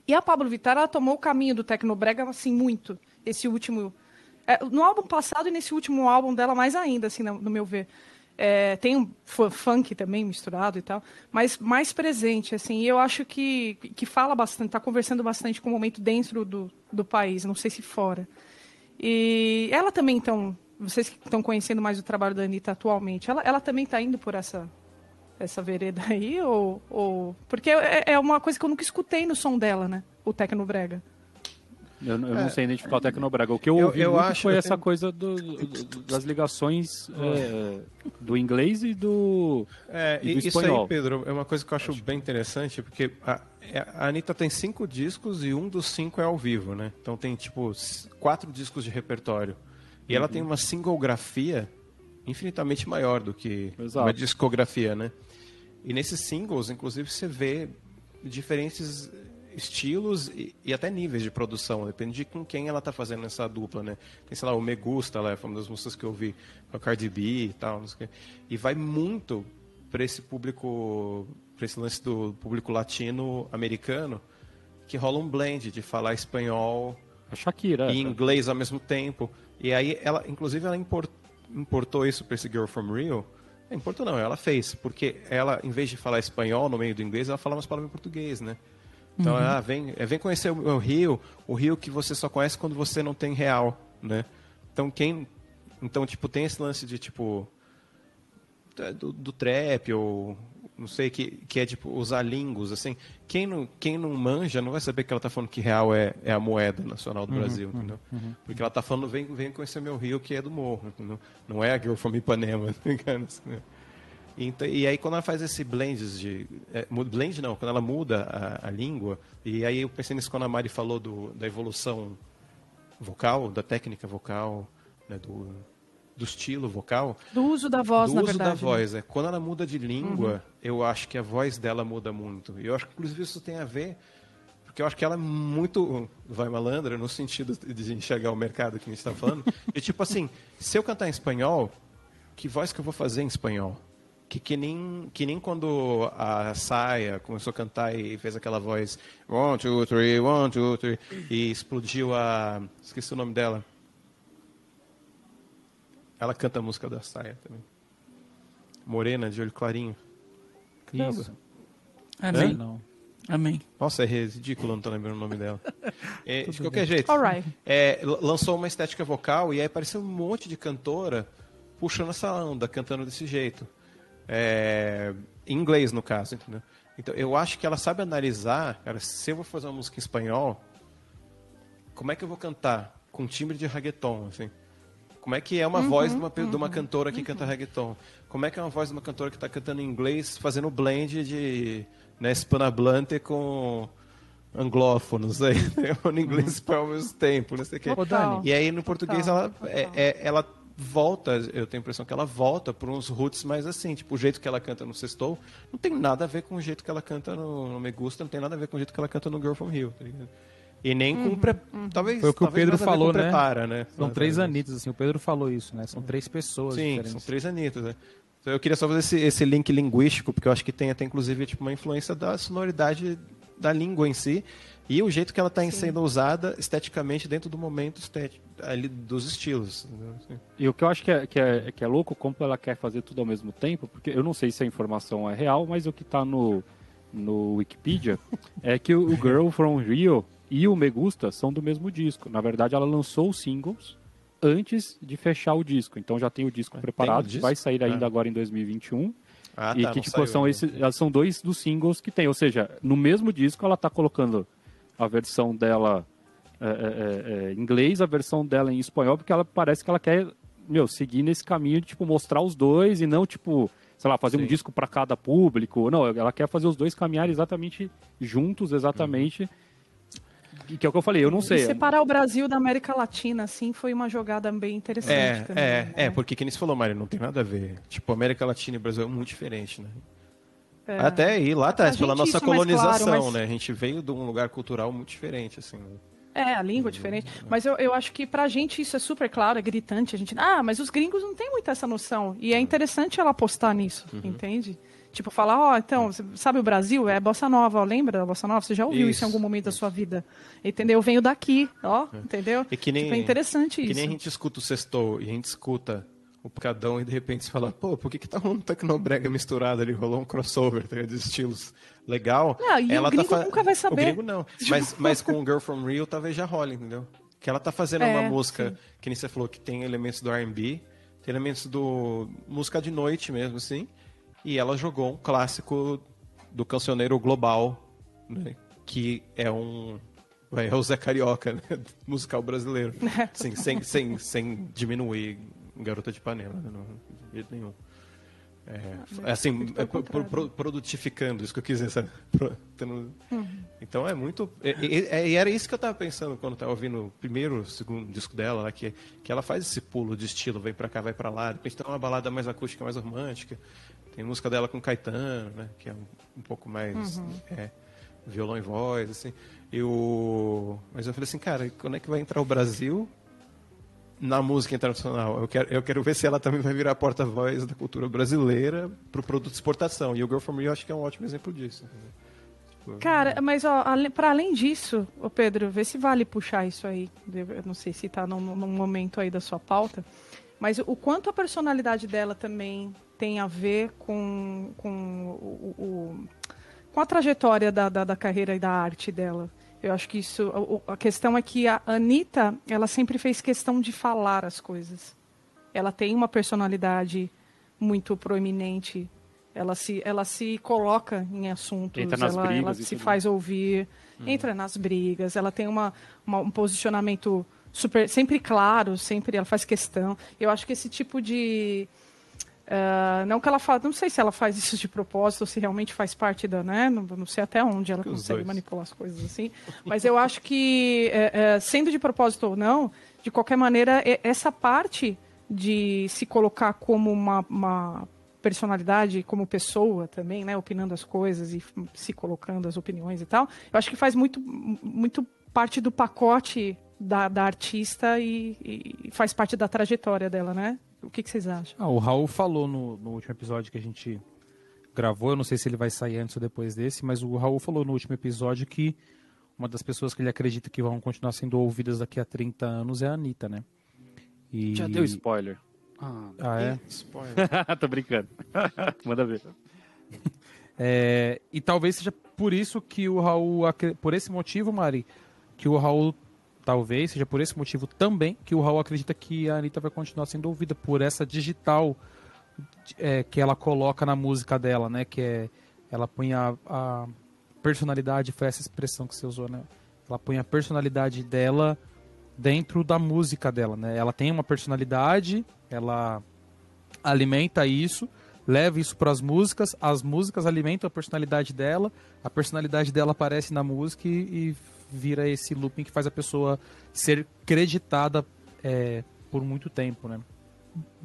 E a Pablo Vittar, ela tomou o caminho do Tecnobrega, assim, muito. Esse último... é, no álbum passado e nesse último álbum dela, mais ainda, assim, no, no meu ver. É, tem um fu- funk também misturado e tal, mas mais presente, assim, e eu acho que, que fala bastante, tá conversando bastante com o momento dentro do, do país, não sei se fora. E ela também, então, vocês que estão conhecendo mais o trabalho da Anitta atualmente, ela, ela também está indo por essa, essa vereda aí? Ou, ou... Porque é, é uma coisa que eu nunca escutei no som dela, né? O Tecnobrega. Eu, eu não sei identificar o Tecnobrega. O que eu Eu- ouvi eu muito acho- foi eu essa tenho- coisa do- do- das ligações é, do inglês e do. É, E do isso espanhol. aí, Pedro, é uma coisa que eu acho bem interessante, porque a, é, a Anitta tem cinco discos e um dos cinco é ao vivo, né? Então tem, tipo, quatro discos de repertório. E ela tem uma singografia infinitamente maior do que Exato. uma discografia, né? E nesses singles, inclusive, você vê diferentes estilos e, e até níveis de produção, depende de com quem ela tá fazendo essa dupla, né? Tem, sei lá, o Me Gusta, lá, foi uma das músicas que eu vi com a Cardi B e tal, o. E vai muito para esse público, para esse lance do público latino-americano, que rola um blend de falar espanhol A Shakira. e inglês ao mesmo tempo. E aí ela, inclusive, ela impor- importou isso para esse Girl from Rio. É, importou não, ela fez, porque ela, em vez de falar espanhol no meio do inglês, ela fala umas palavras em português, né? Então, ah, vem, é, vem conhecer o, o Rio, o Rio que você só conhece quando você não tem real, né? Então, quem... Então, tipo, tem esse lance de, tipo... Do, do trap, ou... Não sei, que, que é, tipo, usar lingos, assim. Quem não, quem não manja não vai saber que ela tá falando que real é, é a moeda nacional do Brasil, entendeu? Porque ela tá falando, vem, vem conhecer meu Rio, que é do morro, entendeu? Não é a Girl from Ipanema, tá ligado? Então, e aí quando ela faz esse blend de. É, blend não, quando ela muda a, a língua, e aí eu pensei nisso quando a Mari falou do, da evolução vocal, da técnica vocal, né, do, do estilo vocal. Do uso da voz, do na uso verdade. da né? voz. É. Quando ela muda de língua, Uhum. eu acho que a voz dela muda muito. E eu acho que, inclusive, isso tem a ver, porque eu acho que ela é muito vai malandra no sentido de enxergar o mercado que a gente está falando. e tipo assim, se eu cantar em espanhol, que voz que eu vou fazer em espanhol? Que, que, nem, que nem quando a Saia começou a cantar e fez aquela voz one, two, three, one, two, three, e explodiu a... esqueci o nome dela. Ela canta a música da Saia também. Morena, de olho clarinho. Caramba. Isso. Amém. Não. Amém. Nossa, é ridículo, não tô lembrando o nome dela. É, de qualquer jeito, Alright. é, lançou uma estética vocal e aí apareceu um monte de cantora puxando essa onda, cantando desse jeito. É, em inglês, no caso, entendeu? Então, eu acho que ela sabe analisar, cara, se eu vou fazer uma música em espanhol, como é que eu vou cantar com timbre de reggaeton, assim? Como é que é uma voz de uma, pe- de uma cantora que canta reggaeton? Como é que é uma voz de uma cantora que está cantando em inglês, fazendo blend de né, hispanohablante com anglófonos aí, né? no inglês para ao mesmo tempo, não sei o quê. E aí no português Total, ela, total. é- é- ela volta, eu tenho a impressão que ela volta por uns roots mais assim, tipo o jeito que ela canta no Sextou não tem nada a ver com o jeito que ela canta no, no Me Gusta, não tem nada a ver com o jeito que ela canta no Girl From Rio, tá ligado? E nem com pre... talvez Foi o que o Pedro falou, né? prepara, né? São três anitas, assim. O Pedro falou isso, né? São três pessoas Sim, diferentes. são três anitas, né? Então eu queria só fazer esse, esse link linguístico, porque eu acho que tem até inclusive tipo, uma influência da sonoridade da língua em si e o jeito que ela está sendo usada esteticamente dentro do momento estético, ali dos estilos. Assim. E o que eu acho que é, que, é, que é louco, como ela quer fazer tudo ao mesmo tempo, porque eu não sei se a informação é real, mas o que está no, no Wikipedia é que o Girl From Rio e o Me Gusta são do mesmo disco. Na verdade, ela lançou os singles antes de fechar o disco. Então já tem o disco Ah, preparado, tem o que vai disco? sair ainda Ah. agora em 2021. Ah, e tá, que tipo são esses, elas são dois dos singles que tem, ou seja, no mesmo disco ela tá colocando a versão dela é, é, é, é, em inglês, a versão dela em espanhol, porque ela parece que ela quer, meu, seguir nesse caminho de tipo mostrar os dois e não tipo, sei lá, fazer um Sim. disco para cada público. Não, ela quer fazer os dois caminhar exatamente juntos, exatamente. Que, que é o que eu falei, eu não E sei. separar o Brasil da América Latina, assim, foi uma jogada bem interessante É, também. é, né? é, porque que nem você falou, Mário, não tem nada a ver. Tipo, América Latina e Brasil é muito diferente, né? É. Até aí, lá atrás, pela nossa colonização, claro, mas- né? A gente veio de um lugar cultural muito diferente, assim. né? É, a língua é diferente. Mas eu, eu acho que pra gente isso é super claro, é gritante. A gente, ah, mas os gringos não têm muito essa noção. E é interessante ela apostar nisso, Uhum. entende? Tipo, falar, ó, então, você sabe o Brasil? É bossa nova, ó, lembra da bossa nova? Você já ouviu isso, Isso, em algum momento da sua vida? Entendeu? Eu venho daqui, ó, entendeu? E que nem, Tipo, é interessante que isso. nem a gente escuta o sextou e a gente escuta o Picadão e de repente você fala, pô, por que, que tá um tecnobrega misturado ali? Rolou um crossover tá de estilos legal. Não, e o gringo nunca vai saber. O gringo não. Mas, mas com o Girl From Rio talvez já role, entendeu? Que ela tá fazendo É, uma música, sim. que nem você falou, que tem elementos do R&B, tem elementos do música de noite mesmo, assim. E ela jogou um clássico do cancioneiro global, né? Que é um... É o Zé Carioca, né? musical brasileiro. Sim, sem, sem, sem diminuir Garota de Ipanema, né? Não, de jeito nenhum. É, assim, muito pelo é, pro- pro- produtificando, isso que eu quis dizer, tendo- Então é muito. E, e- e era isso que eu tava pensando quando eu tava ouvindo o primeiro, segundo disco dela, lá, que, que ela faz esse pulo de estilo, vem pra cá, vai pra lá. De repente tem uma balada mais acústica, mais romântica. Tem música dela com Caetano, né? Que é um, um pouco mais é, violão e voz, assim. E o... Mas eu falei assim, cara, quando é que vai entrar o Brasil na música internacional. Eu quero, eu quero ver se ela também vai virar porta-voz da cultura brasileira para o produto de exportação. E o Girl From Rio acho que é um ótimo exemplo disso. Tipo, Cara, mas pra além disso, ô Pedro, vê se vale puxar isso aí. Eu não sei se tá num, num momento aí da sua pauta, mas o quanto a personalidade dela também tem a ver com, com, o, o- com a trajetória da, da, da carreira e da arte dela. Eu acho que isso. A questão é que a Anitta, ela sempre fez questão de falar as coisas. Ela tem uma personalidade muito proeminente. Ela se, ela se coloca em assuntos, Entra nas ela, ela brigas e se faz ouvir, entra nas brigas, ela tem uma, uma- um posicionamento super, sempre claro, sempre ela faz questão. Eu acho que esse tipo de Ah, não que ela fala, não sei se ela faz isso de propósito ou se realmente faz parte da, né? Não, não sei até onde ela consegue dois. manipular as coisas assim. Mas eu acho que, é, é, sendo de propósito ou não, de qualquer maneira, e- essa parte de se colocar como uma, uma personalidade, como pessoa também, né? Opinando as coisas e se colocando as opiniões e tal, eu acho que faz muito, muito parte do pacote da, da artista e, e faz parte da trajetória dela, né? O que, que vocês acham? Ah, o Raul falou no, no último episódio que a gente gravou, eu não sei se ele vai sair antes ou depois desse, mas o Raul falou no último episódio que uma das pessoas que ele acredita que vão continuar sendo ouvidas daqui a 30 anos é a Anitta, né? E... Já deu spoiler. Ah, Ah, é? Spoiler. tô brincando. Manda ver. É, e talvez seja por isso que o Raul, por esse motivo, Mari, que o Raul, talvez seja por esse motivo também, que o Raul acredita que a Anitta vai continuar sendo ouvida por essa digital é, que ela coloca na música dela, né? Que é, ela põe a, a personalidade, foi essa expressão que você usou, né? Ela põe a personalidade dela dentro da música dela, né? Ela tem uma personalidade, ela alimenta isso, leva isso para as músicas, as músicas alimentam a personalidade dela, a personalidade dela aparece na música e, e vira esse looping que faz a pessoa ser creditada é, por muito tempo, né?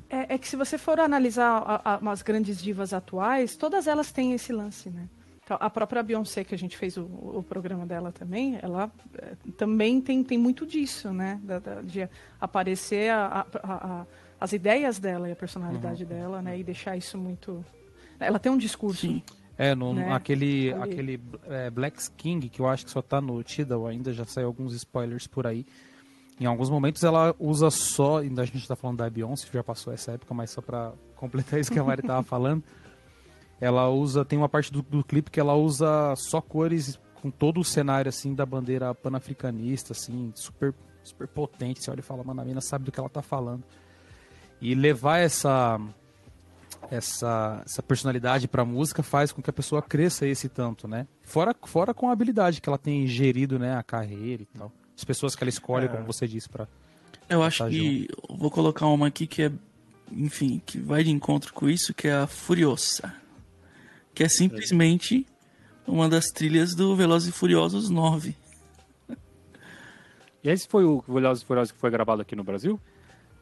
É, é que se você for analisar a- a- as grandes divas atuais, todas elas têm esse lance, né? Então, a própria Beyoncé, que a gente fez o, o programa dela também, ela é, também tem, tem muito disso, né? Da- da- de aparecer a- a- a- a- as ideias dela e a personalidade dela, né? E deixar isso muito... Ela tem um discurso. Sim. É, no, Né? aquele, Ali. aquele é, Black King, que eu acho que só tá no Tidal ainda, já saiu alguns spoilers por aí. Em alguns momentos ela usa só, ainda a gente tá falando da Beyoncé, já passou essa época, mas só pra completar isso que a Mari tava falando. Ela usa, tem uma parte do, do clipe que ela usa só cores com todo o cenário, assim, da bandeira panafricanista, assim, super, super potente. Você olha e fala, mano, a mina sabe do que ela tá falando. E levar essa, essa, essa personalidade pra música faz com que a pessoa cresça esse tanto, né? Fora, fora com a habilidade que ela tem gerido, né, a carreira e tal. As pessoas que ela escolhe, como você disse, pra... Eu acho que eu vou colocar uma aqui que é, enfim, que vai de encontro com isso, que é a Furiosa. Que é simplesmente uma das trilhas do Velozes e Furiosos 9. E esse foi o Velozes e Furiosos que foi gravado aqui no Brasil?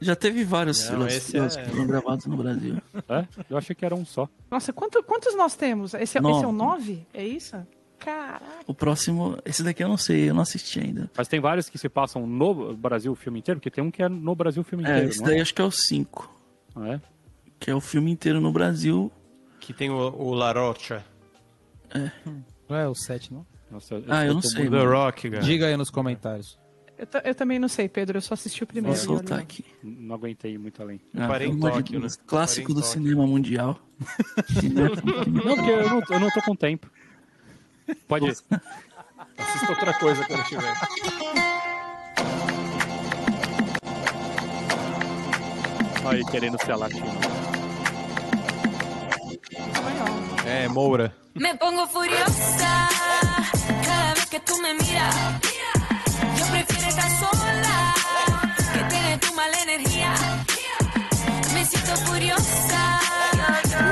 Já teve vários Não, esse é- que foram gravados no Brasil. É? Eu achei que era um só. Nossa, quanto- quantos nós temos? Esse, é- Nove. esse é o 9? É isso? Caraca. O próximo, esse daqui eu não sei, eu não assisti ainda. Mas tem vários que se passam no Brasil o filme inteiro, porque tem um que é no Brasil o filme É, inteiro, esse não daí é? acho que é o 5. Ah, é? Que é o filme inteiro no Brasil. Que tem o, o La Rocha. Não é o 7, não? Nossa, Ah, eu não tô sei, The. Rock, cara. Diga aí nos comentários. Eu, eu também não sei, Pedro. Eu só assisti o Vou primeiro. soltar olha. aqui. Não aguentei muito além. Ah, parei em Tóquio, né? Clássico do Tóquio. cinema mundial. Não, porque eu não, eu não tô com tempo. Pode ir. Assista outra coisa quando tiver. Olha aí, querendo ser latino. É, Moura. Me pongo furiosa cada vez que tú me miras. Estar sola que tener tu mala energía. Me siento furiosa,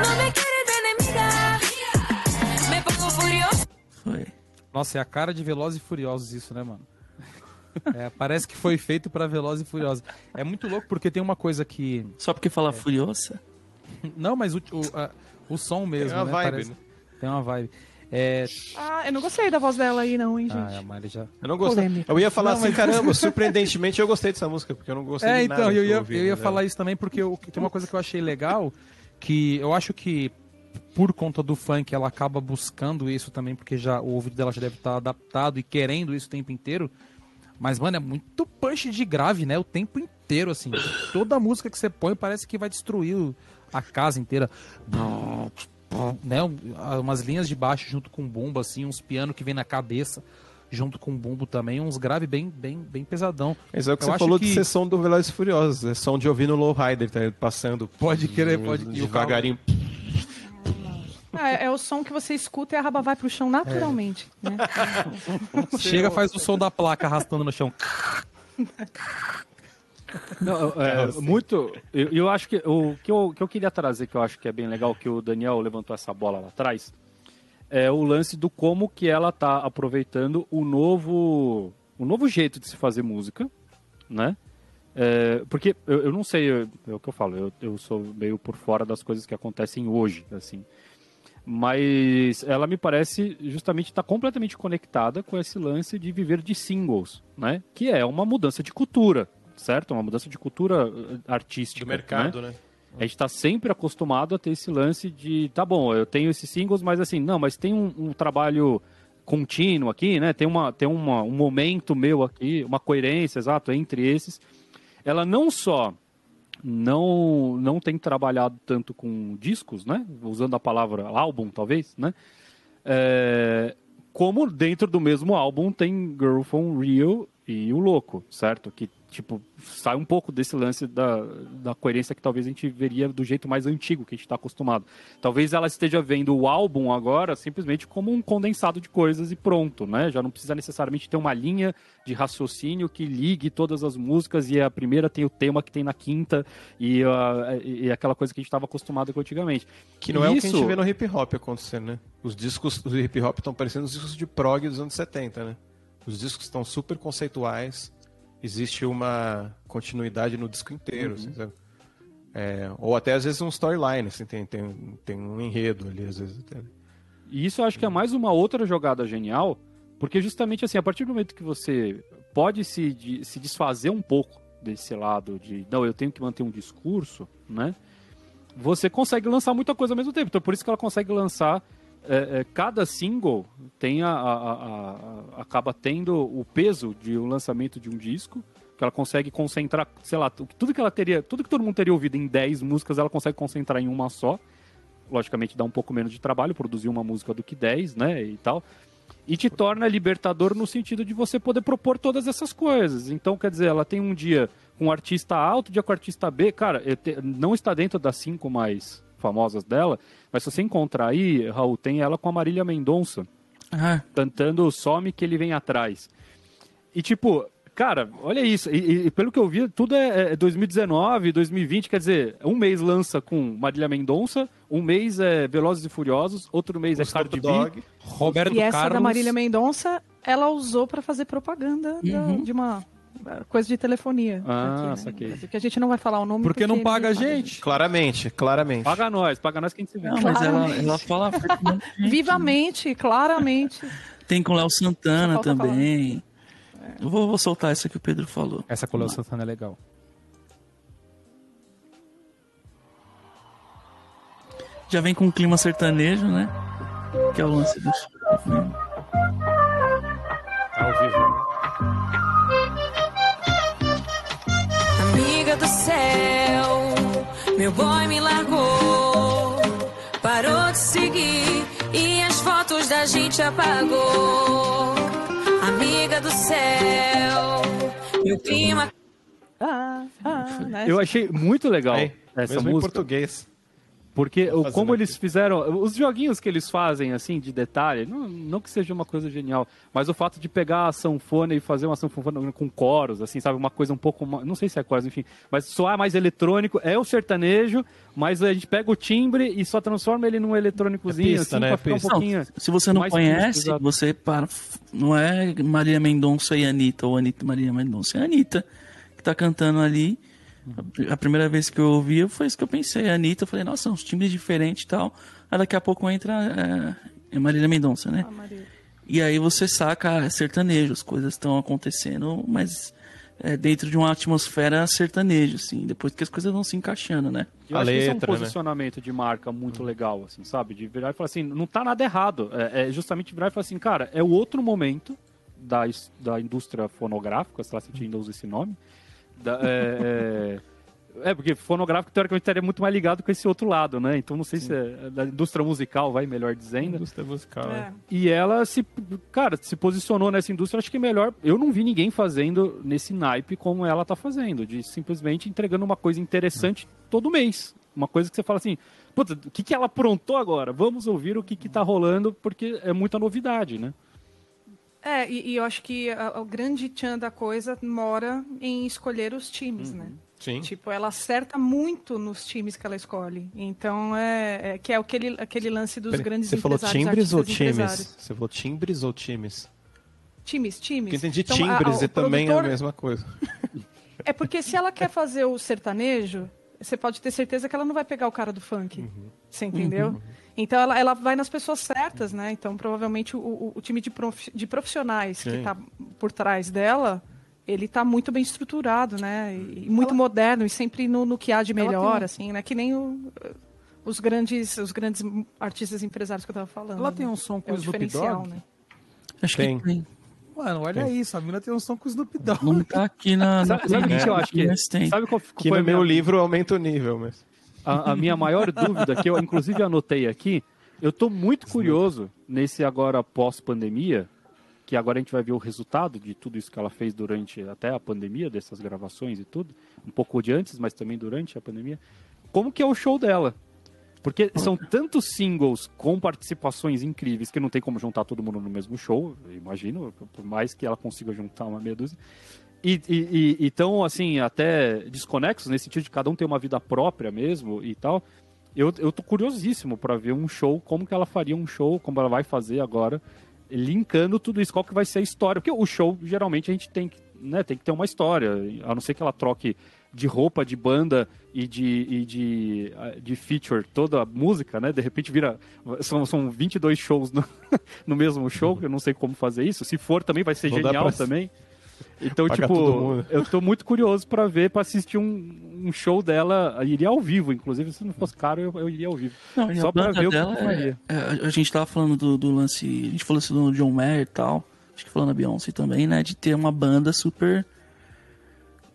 no me quieres de enemiga. Me pongo furiosa. Nossa, é a cara de Velozes e Furiosos isso, né, mano? É, parece que foi feito pra Velozes e Furiosos. É muito louco porque tem uma coisa que... Só porque fala Furiosa? Não, mas o, o, a- o som mesmo, uma né? vibe, Parece- né? Tem uma vibe. É... Ah, eu não gostei da voz dela aí, não, hein, gente? Ah, a Mari já... Eu não gostei. Polêmica. Eu ia falar Não, assim, mas- caramba, surpreendentemente eu gostei dessa música, porque eu não gostei É, de então, nada eu ia, ouvi, eu ia né? falar isso também porque eu, tem uma coisa que eu achei legal, que eu acho que por conta do funk ela acaba buscando isso também, porque já o ouvido dela já deve estar adaptado e querendo isso o tempo inteiro. Mas, mano, é muito punch de grave, né? O tempo inteiro, assim. Toda música que você põe parece que vai destruir a casa inteira. Né? Um- Umas linhas de baixo junto com bumbo, assim, uns pianos que vem na cabeça junto com bumbo também, uns grave bem, bem, bem pesadão. Mas é o que Eu você falou que- de sessão do Velozes Furiosos. É som de ouvir no Lowrider, tá passando. Pode querer, pode- o Devagarinho. É, é o som que você escuta e a raba vai pro chão naturalmente. né? Chega, faz o som da placa arrastando no chão. Não, é, muito. Eu, eu acho que o que eu, que eu queria trazer, que eu acho que é bem legal, que o Daniel levantou essa bola lá atrás, é o lance do como que ela tá aproveitando o novo, o novo jeito de se fazer música, né? É, porque eu, eu não sei, é o que eu falo, eu, eu sou meio por fora das coisas que acontecem hoje, assim. Mas ela me parece justamente estar completamente conectada com esse lance de viver de singles, né? Que é uma mudança de cultura, certo? Uma mudança de cultura eh, artística. Do mercado, né? né? A gente está sempre acostumado a ter esse lance de, tá bom, eu tenho esses singles, mas assim, não, mas tem um, um trabalho contínuo aqui, né? Tem, uma, tem uma, um momento meu aqui, uma coerência, exato, entre esses. Ela não só não não tem trabalhado tanto com discos, né? Usando a palavra álbum, talvez, né? É, como dentro do mesmo álbum tem Girl from Rio e o Louco, certo? Que, tipo, sai um pouco desse lance da, da coerência que talvez a gente veria do jeito mais antigo que a gente está acostumado. Talvez ela esteja vendo o álbum agora simplesmente como um condensado de coisas e pronto, né? Já não precisa necessariamente ter uma linha de raciocínio que ligue todas as músicas e a primeira tem o tema que tem na quinta e, e aquela coisa que a gente estava acostumado com antigamente. Que não é o que a Isso- gente vê no hip hop acontecendo, né? Os discos do hip hop estão parecendo os discos de prog dos anos 70, né? Os discos estão super conceituais, existe uma continuidade no disco inteiro, assim, sabe? É, ou até às vezes um storyline, assim, tem, tem, tem um enredo ali, às vezes até. E isso eu acho que é mais uma outra jogada genial, porque justamente assim, a partir do momento que você pode se, de- se desfazer um pouco desse lado de, não, eu tenho que manter um discurso, né? Você consegue lançar muita coisa ao mesmo tempo. Então por isso que ela consegue lançar é, é, cada single tem a, a- a- a- acaba tendo o peso de um lançamento de um disco que ela consegue concentrar, sei lá, tudo que ela teria, tudo que todo mundo teria ouvido em 10 músicas, ela consegue concentrar em uma só logicamente dá um pouco menos de trabalho produzir uma música do que 10, né, e tal. E te torna libertador no sentido de você poder propor todas essas coisas. Então, quer dizer, ela tem um dia com um artista A, outro dia com artista B. Cara, não está dentro das cinco mais famosas dela, mas se você encontrar aí, Raul, tem ela com a Marília Mendonça Ah, cantando Some que ele vem atrás. E tipo, cara, olha isso. E, e- pelo que eu vi, tudo é, é 2019, 2020, quer dizer, um mês lança com Marília Mendonça, um mês é Velozes e Furiosos, outro mês é Cardi B. Roberto E essa Carlos. da Marília Mendonça, ela usou para fazer propaganda da- Uhum. de uma coisa de telefonia. Ah, aqui, saquei. né? Porque a gente não vai falar o nome. Porque não paga a ninguém gente. Claramente, claramente. Paga nós, paga nós que a gente se vê. não, mas ela, ela fala. Vivamente, claramente. Tem com o Léo Santana também. Eu vou, vou soltar essa que o Pedro falou. Essa com o Léo Santana é legal. Já vem com um clima sertanejo, né? Que é o lance do. Ao céu, meu boy me largou, parou de seguir e as fotos da gente apagou. Amiga do céu, meu clima Ah, ah, né? Eu achei muito legal Aí, essa mesmo em música. português. Porque o, como aqui. eles fizeram, os joguinhos que eles fazem, assim, de detalhe, não, não que seja uma coisa genial, mas o fato de pegar a sanfona e fazer uma sanfona com coros, assim, sabe? Uma coisa um pouco mais, não sei se é coros, enfim, mas soar mais eletrônico, é o sertanejo, mas a gente pega o timbre e só transforma ele num eletrônicozinho, É pista, assim, né? pra É ficar um pista. pouquinho... Se você não mais conhece, exato. você para. Não é Maria Mendonça e Anitta, ou Anitta Maria Mendonça. É a Anitta que tá cantando ali. A primeira vez que eu ouvi foi isso que eu pensei. A Anitta, eu falei, nossa, uns timbres diferentes e tal. Aí daqui a pouco entra é, é Marília Mendonça, né? E aí você saca ah, sertanejo, as coisas estão acontecendo, mas é, dentro de uma atmosfera sertanejo, assim, depois que as coisas vão se encaixando, né? Eu A acho que isso é um letra, né? posicionamento de marca muito legal, assim, sabe? De virar e falar assim, não tá nada errado. É, é justamente virar e falar assim, cara, é o outro momento da, da indústria fonográfica, sei lá se a gente ainda usa esse nome. Da- é, é, é, porque fonográfico, teoricamente, estaria muito mais ligado com esse outro lado, né? Então, não sei se é da indústria musical, vai melhor dizendo. Indústria musical, É. né? E ela se, cara, se posicionou nessa indústria, acho que melhor. Eu não vi ninguém fazendo nesse naipe como ela tá fazendo, de simplesmente entregando uma coisa interessante todo mês. Uma coisa que você fala assim, puta, o que, que ela aprontou agora? Vamos ouvir o que, que tá rolando, porque é muita novidade, né? É, e, e eu acho que a- o grande tchan da coisa mora em escolher os times, né? Sim. Tipo, ela acerta muito nos times que ela escolhe. Então, é, é- que é aquele, aquele lance dos Peraí, grandes Você falou empresários, timbres ou times? Você falou timbres ou times? Times, times. Porque entendi Então, a- timbres a- e o também é a produtor- mesma coisa. É porque se ela quer fazer o sertanejo, você pode ter certeza que ela não vai pegar o cara do funk. Uhum. Você entendeu? Então ela, ela vai nas pessoas certas, né? Então provavelmente o, o- time de, prof- de profissionais que Sim. está por trás dela, ele está muito bem estruturado, né? E, muito moderno e sempre no, no que há de melhor, tem assim, né? Que nem o- os grandes os grandes artistas empresários que eu estava falando. Ela tem né? um som com é o Snoop Dogg? né? Acho Tem. que tem. Mano, olha Tem. isso, a mina tem um som com o Snoop Dogg. Não tá aqui na. Sabe, o que, que eu acho que. Tem. Sabe qual, qual Que foi no meu livro aumenta o nível, mas. A, a minha maior dúvida, que eu inclusive anotei aqui, eu tô muito curioso nesse agora pós-pandemia, que agora a gente vai ver o resultado de tudo isso que ela fez durante até a pandemia, dessas gravações e tudo, um pouco de antes, mas também durante a pandemia. Como que é o show dela? Porque são tantos singles com participações incríveis que não tem como juntar todo mundo no mesmo show, imagino, por mais que ela consiga juntar uma meia dúzia. E, e, e, e tão, assim, até desconexos, nesse sentido de cada um ter uma vida própria mesmo e tal. Eu, eu tô curiosíssimo para ver um show, como que ela faria um show, como ela vai fazer agora, linkando tudo isso, qual que vai ser a história. Porque o show, geralmente, a gente tem que, né, tem que ter uma história, a não ser que ela troque de roupa, de banda e de, e de, ah, de feature toda a música, né? De repente vira. São, são 22 shows no, no mesmo show, eu não sei como fazer isso. Se for, também vai ser Não genial pra- também. Então, todo tipo, eu tô muito curioso pra ver, pra assistir um, um show dela. Iria ao vivo, inclusive, se não fosse caro, eu, eu iria ao vivo. Não, a Só pra banda ver o que é- faria. é, a gente tava falando do, do lance. A gente falou isso do John Mayer e tal. Acho que falando da Beyoncé também, né? De ter uma banda super.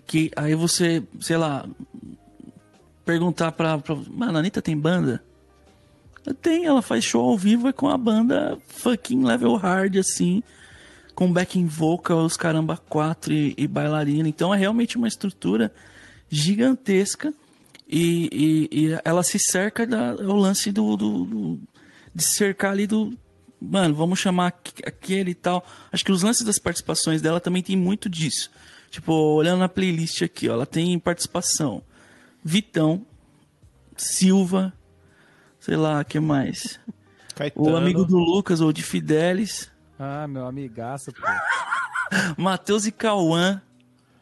Que aí você, sei lá. Perguntar pra. pra Mano, a Anitta tem banda? Tem, ela faz show ao vivo é com a banda fucking level hard, assim. Com backing vocal, os caramba quatro e, e bailarina. Então é realmente uma estrutura gigantesca. E, e- e ela se cerca da, o lance do, do- do- de cercar ali do. Mano, vamos chamar aqu- aquele e tal. Acho que os lances das participações dela também tem muito disso. Tipo, olhando na playlist aqui, ó, ela tem participação. Vitão, Silva, sei lá, que mais? Caetano. O amigo do Lucas, ou de Fidelis, Ah, meu amigaço, pô. Matheus e Cauã,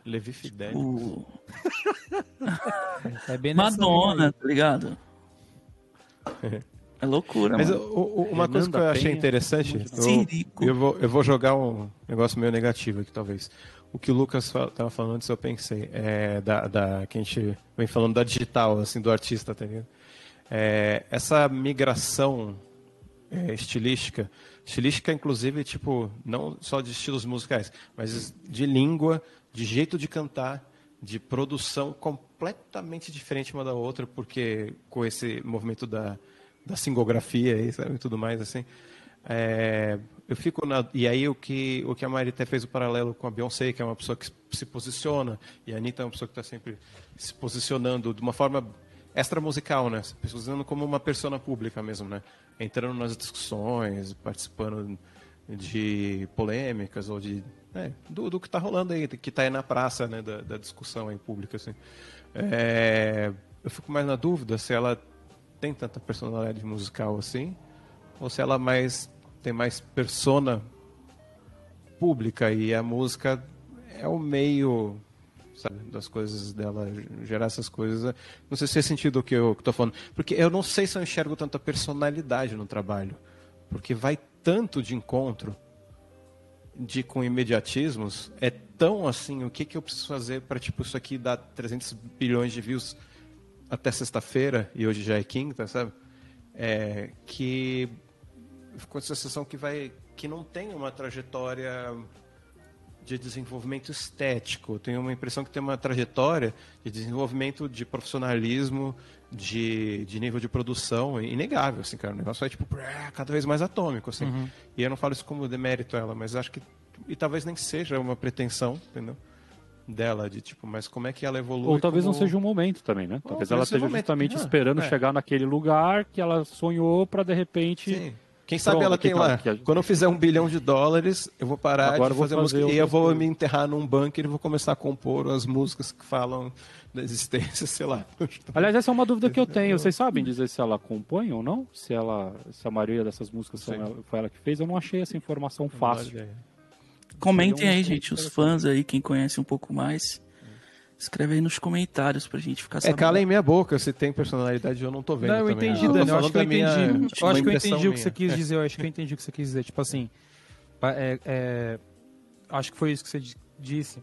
Levi Fidel. o É Madonna, tá ligado? É loucura, Mas mano. o- o- uma Renan coisa que eu achei Penha. interessante, eu, eu vou, eu vou jogar um negócio meio negativo aqui, talvez. O que o Lucas estava falando antes, eu pensei, é da, da, que a gente vem falando da digital, assim, do artista, tá ligado? É, essa migração é, estilística, estilística inclusive, tipo, não só de estilos musicais, mas de língua, de jeito de cantar, de produção completamente diferente uma da outra, porque com esse movimento da, da singografia aí, sabe, e tudo mais, assim, é, eu fico na, e aí o que o que a Mari até fez o paralelo com a Beyoncé, que é uma pessoa que se posiciona, e a Anitta é uma pessoa que está sempre se posicionando de uma forma extra musical, né? Se posicionando como uma persona pública mesmo, né? Entrando nas discussões, participando de polêmicas ou de é, do, do que está rolando aí, que está aí na praça, né? Da, da discussão aí pública, assim. É, eu fico mais na dúvida se ela tem tanta personalidade musical assim, ou se ela mais tem mais persona pública e a música é o meio sabe, das coisas dela gerar essas coisas. Não sei se faz sentido o que eu estou falando, porque eu não sei se eu enxergo tanta personalidade no trabalho, porque vai tanto de encontro de com imediatismos, é tão assim, o que que eu preciso fazer para tipo isso aqui dar 300 bilhões de views até sexta-feira e hoje já é quinta, sabe? É, que ficou a sensação que vai que não tem uma trajetória de desenvolvimento estético. Eu tenho uma impressão que tem uma trajetória de desenvolvimento de profissionalismo, de, de nível de produção inegável, assim, cara. O negócio é tipo cada vez mais atômico, assim. E eu não falo isso como demérito a ela, mas acho que e talvez nem seja uma pretensão, entendeu? Dela de tipo, mas como é que ela evolui? Ou talvez não como- seja um momento também, né? Talvez Ou ela esteja momento. justamente Ah, esperando é. chegar naquele lugar que ela sonhou pra de repente. Sim. Quem sabe Pronto, ela tem tal? lá. Que a- Quando eu fizer um bilhão de dólares, eu vou parar Agora de fazer, fazer música e eu vou me enterrar num bunker e vou começar a compor as músicas que falam da existência, sei lá. Aliás, essa é uma dúvida que eu tenho. Vocês sabem dizer se ela compõe ou não? Se ela, se a maioria dessas músicas são foi ela que fez? Eu não achei essa informação fácil. Comentem aí, gente, os fãs aí, quem conhece um pouco mais. Escreve aí nos comentários pra gente ficar É, sabendo. calem minha boca, se tem personalidade eu não tô vendo Não, eu também. entendi, Dani. Eu acho que eu entendi. Eu acho que eu entendi o que você quis dizer. Eu acho que eu entendi o que você quis dizer. Tipo assim, é, é, acho que foi isso que você di- disse.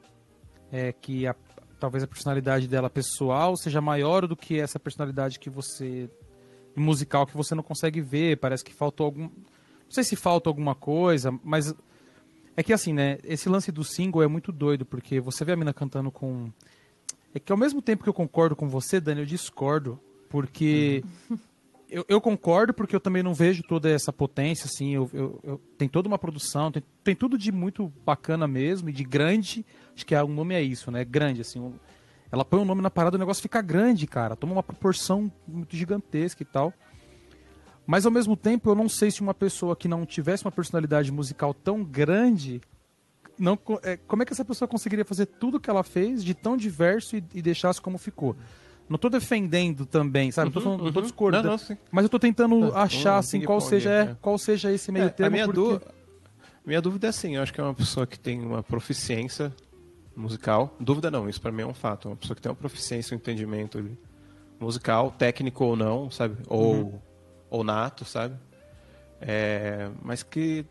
É que a- talvez a personalidade dela pessoal seja maior do que essa personalidade que você musical que você não consegue ver. Parece que faltou algum. Não sei se falta alguma coisa, mas é que assim, né? Esse lance do single é muito doido porque você vê a mina cantando com é que ao mesmo tempo que eu concordo com você, Dani, eu discordo. Porque eu, eu concordo, porque eu também não vejo toda essa potência, assim. Eu, eu- eu- tem toda uma produção, tem, tem tudo de muito bacana mesmo, e de grande. Acho que é, o nome é isso, né? Grande, assim. um- ela põe o nome na parada, o negócio fica grande, cara. Toma uma proporção muito gigantesca e tal. Mas ao mesmo tempo, eu não sei se uma pessoa que não tivesse uma personalidade musical tão grande não, é, como é que essa pessoa conseguiria fazer tudo que ela fez de tão diverso e, e deixasse como ficou? Não tô defendendo também, sabe? Não tô, falando, não tô discordando. Não, não, sim. Mas eu tô tentando achar um assim qual seja, é, é. qual seja esse meio É, termo. a minha, porque- dú- minha dúvida é assim, eu acho que é uma pessoa que tem uma proficiência musical. Dúvida não, isso pra mim é um fato. Uma pessoa que tem uma proficiência, um entendimento musical, técnico ou não, sabe? Ou, Uhum. ou nato, sabe? É, mas que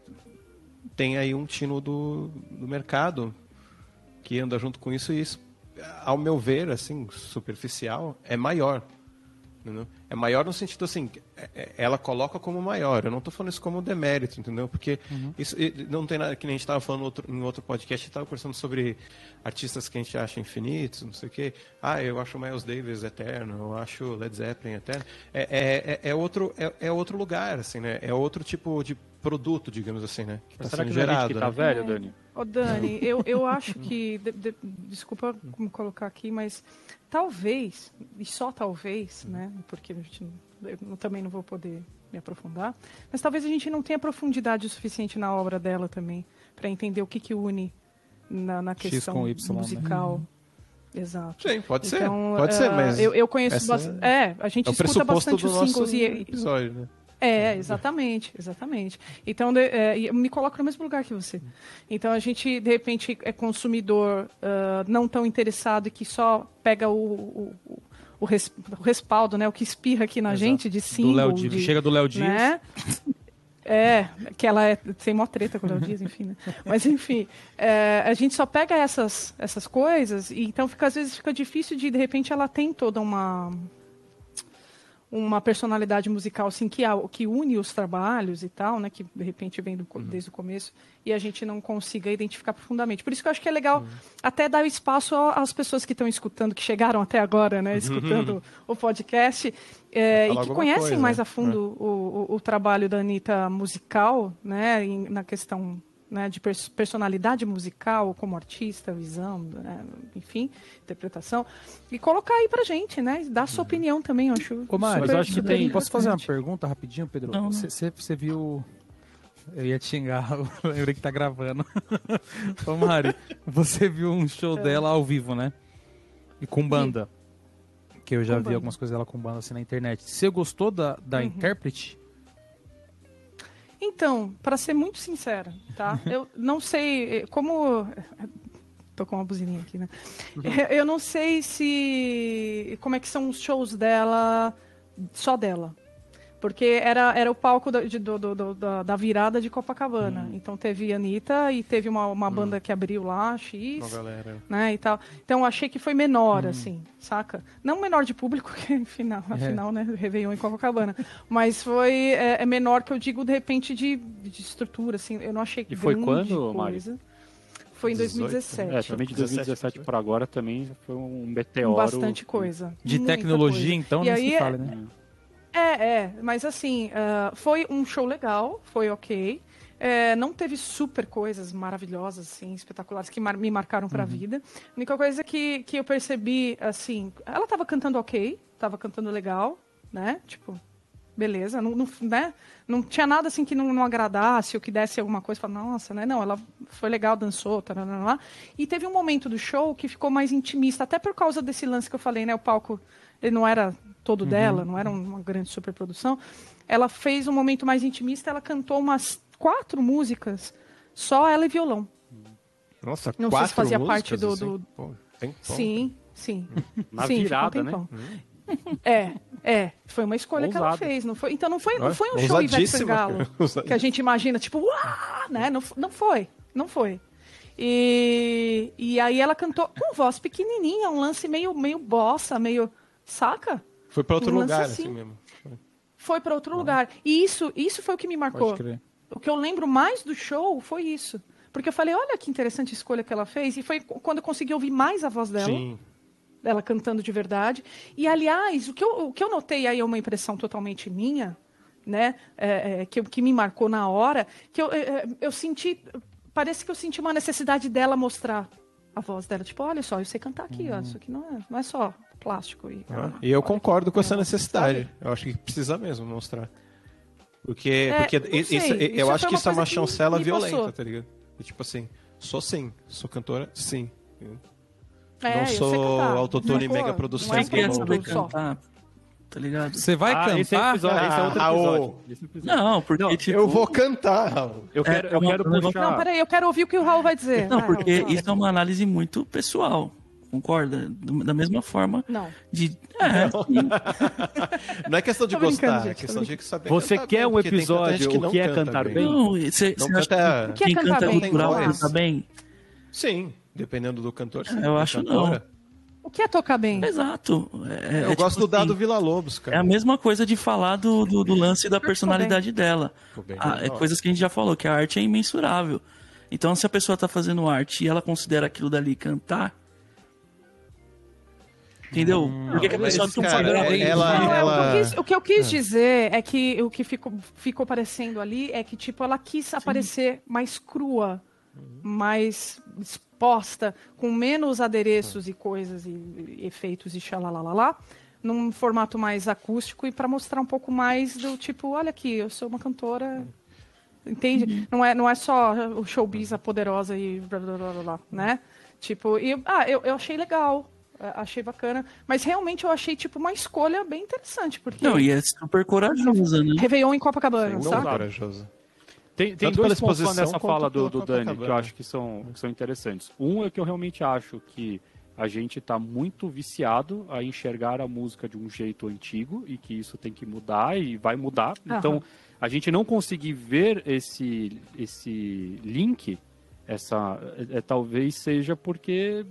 tem aí um tino do, do mercado que anda junto com isso e isso, ao meu ver, assim, superficial, é maior. entendeu? É maior no sentido assim, é- é- ela coloca como maior. Eu não estou falando isso como demérito, entendeu? Porque isso e- não tem nada que nem a gente estava falando outro- em outro podcast, a gente estava conversando sobre artistas que a gente acha infinitos, não sei o quê. Ah, eu acho Miles Davis eterno, eu acho Led Zeppelin eterno. É, é, é- é outro, é, é outro lugar, assim, né? É outro tipo de produto, digamos assim, né? Que está será sendo que não é a gente gerado. que tá né? velho, É. Dani? Ô, Dani, eu, eu acho que. de- de- desculpa me colocar aqui, mas talvez, e só talvez, né? Porque a gente, eu também não vou poder me aprofundar, mas talvez a gente não tenha profundidade o suficiente na obra dela também, para entender o que, que une na, na questão Y, né? musical. Exato. Sim, pode ser. Então, Pode ser, ah, mas Eu, eu conheço bastante. É, a gente é escuta bastante os singles e, episódio, né? É, exatamente, exatamente. Então, de- é, eu me coloco no mesmo lugar que você. Então, a gente, de repente, é consumidor ah, não tão interessado e que só pega o, o, o- res- o respaldo, né? O que espirra aqui na Exato. gente de Do símbolo. De- Chega do Léo Dias. né? É, que ela é, tem mó treta com o Léo Dias, enfim, né? Mas enfim, é, a gente só pega essas, essas coisas e então fica, às vezes fica difícil de, de repente, ela tem toda uma uma personalidade musical assim que, a- que une os trabalhos e tal, né, que de repente vem do co- desde o começo e a gente não consiga identificar profundamente. Por isso que eu acho que é legal até dar espaço às pessoas que estão escutando, que chegaram até agora, né, escutando o podcast é, e que conhecem coisa, mais a né? fundo o, o, o trabalho da Anitta musical, né, em- na questão né, de pers- personalidade musical como artista, visão, né, enfim, interpretação, e colocar aí pra gente, né, dar sua opinião também, eu acho. Ô, Mário, Mas eu acho que tem- Posso fazer uma pergunta rapidinho, Pedro? Não. Você você viu. Eu ia te xingar, eu lembrei que tá gravando. Ô, Mari, você viu um É. show dela ao vivo, né? E com banda. Que eu já Com vi banda. algumas coisas dela com banda assim na internet. Você gostou da, da Uhum. intérprete? Então, para ser muito sincera, tá? Eu não sei eh, como. Tô com uma buzininha aqui, né? Eu não sei se. Como é que são os shows dela, só dela. Porque era, era o palco da, de- do- do- do- da, da virada de Copacabana. Então teve a Anitta e teve uma, uma banda que abriu lá, X Uma galera. né, e tal. Então eu achei que foi menor, assim, saca? Não menor de público, que afinal, É. afinal né, Réveillon em Copacabana. Mas foi é, é menor que eu digo, de repente, de, de estrutura, assim. Eu não achei E foi quando, Mari? coisa. Foi em 18, 2017. É, também de 2017 para agora também foi um meteoro. bastante coisa. De tecnologia, coisa. então, E nem aí se fala, né? É, é, mas assim, ah, foi um show legal, foi ok. É, não teve super coisas maravilhosas, assim, espetaculares, que mar- me marcaram pra vida. A única coisa que, que eu percebi, assim, ela tava cantando ok, tava cantando legal, né? Tipo, beleza, não, não, né? não tinha nada assim que não, não agradasse ou que desse alguma coisa, falava, nossa, né? Não, ela foi legal, dançou, tarará. e teve um momento do show que ficou mais intimista, até por causa desse lance que eu falei, né? O palco ele não era todo Uhum. dela, não era uma grande superprodução. Ela fez um momento mais intimista, ela cantou umas quatro músicas, só ela e violão. Nossa, Não sei se quatro fazia músicas, parte do- assim? do-. Sim, sim. Na sim, virada, um né? tempão. É, é. Foi uma escolha que ela Ousado. fez. Não foi, então não foi, não foi um show Ivete. Sangalo que a gente imagina, tipo, uau, né? Não, não foi, não foi. E, e aí ela cantou com voz pequenininha, um lance meio, meio bossa, meio, saca? Foi pra outro Um lugar, assim. assim mesmo. Foi para outro lugar. E isso, isso foi o que me marcou. O que eu lembro mais do show foi isso. Porque eu falei, olha que interessante escolha que ela fez. E foi quando eu consegui ouvir mais a voz dela Sim. dela cantando de verdade. E, aliás, o que eu, o que eu notei aí é uma impressão totalmente minha, né? É, é, que, que me marcou na hora, que eu, é, é, eu senti. Parece que eu senti uma necessidade dela mostrar a voz dela. Tipo, olha só, eu sei cantar aqui, ó. Isso aqui não é, não é só plástico. E, Ah, E eu concordo com essa Sabe? necessidade. Eu acho que precisa mesmo mostrar. Porque, É, porque isso- isso eu acho que isso é uma chancela violenta, passou. tá ligado? E, tipo assim, sou sim, sou cantora, sim. É, não eu sou cantar, autotune mega produções Não é saber produto só. cantar, tá ligado? Você vai Ah, esse é, cantar? episódio, esse é outro Ah, episódio. ô. Esse é episódio. Não, porque, Não, tipo... Eu vou cantar, Raul. Eu quero, É, eu uma- quero puxar. Não, peraí, eu quero ouvir o que o Raul vai dizer. Não, Vai, porque Raul, isso é uma análise muito pessoal, concorda? Da mesma forma Não. de... É, sim. Não é questão de gostar, é gente, tô questão de saber Você quer bem, um episódio, que o não que é canta cantar bem? Não, você, Não canta- que O que é quem cantar canta bem? lá. canta bem? Sim, dependendo do cantor, sim. Eu acho cantora. O que é tocar bem? Exato. É, Eu é gosto tipo do Dado assim, Vila Lobos, É cara. a mesma coisa de falar do, do, do lance da personalidade dela. Bem Ah, é coisas que a gente já falou, que a arte é imensurável. Então, se a pessoa tá fazendo arte e ela considera aquilo dali cantar. Entendeu? Por que, a pessoa cara, é- isso? ela- Não, é, o, que eu ela- quis, o que eu quis dizer é que o que ficou, ficou parecendo ali é que, tipo, ela quis aparecer mais crua, mais exposta, com menos adereços e coisas e, e efeitos e xalalalá, num formato mais acústico e para mostrar um pouco mais do tipo, olha aqui, eu sou uma cantora. Entende? Não, é, não é só o showbiz, a poderosa e blá blá blá blá, blá, né? Tipo, e, ah, eu, eu achei legal. Eh, Achei bacana. Mas realmente eu achei, tipo, uma escolha bem interessante. Porque Não, e é super corajosa, né? Réveillon em Copacabana, Não, sabe? corajoso. Tem, tem Tanto dois pontos nessa fala do, do Dani que eu acho que são, que são interessantes. Um é que eu realmente acho que a gente está muito viciado a enxergar a música de um jeito antigo e que isso tem que mudar e vai mudar. Aham. Então, a gente não conseguir ver esse, esse link, essa é, é, talvez seja porque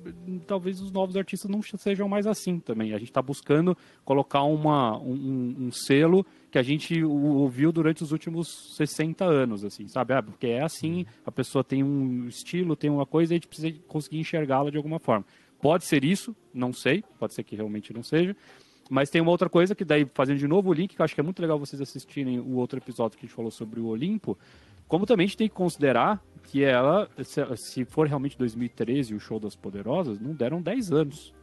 talvez os novos artistas não sejam mais assim também. A gente está buscando colocar uma, um, um- selo que a gente ouviu durante os últimos 60 anos, assim, sabe? Ah, porque é assim, a pessoa tem um estilo, tem uma coisa, e a gente precisa conseguir enxergá-la de alguma forma. Pode ser isso, não sei, pode ser que realmente não seja. Mas tem uma outra coisa que daí, fazendo de novo o link, que eu acho que é muito legal vocês assistirem o outro episódio que a gente falou sobre o Olimpo, como também a gente tem que considerar que ela, se, for realmente 2013 o Show das Poderosas, não deram 10 anos.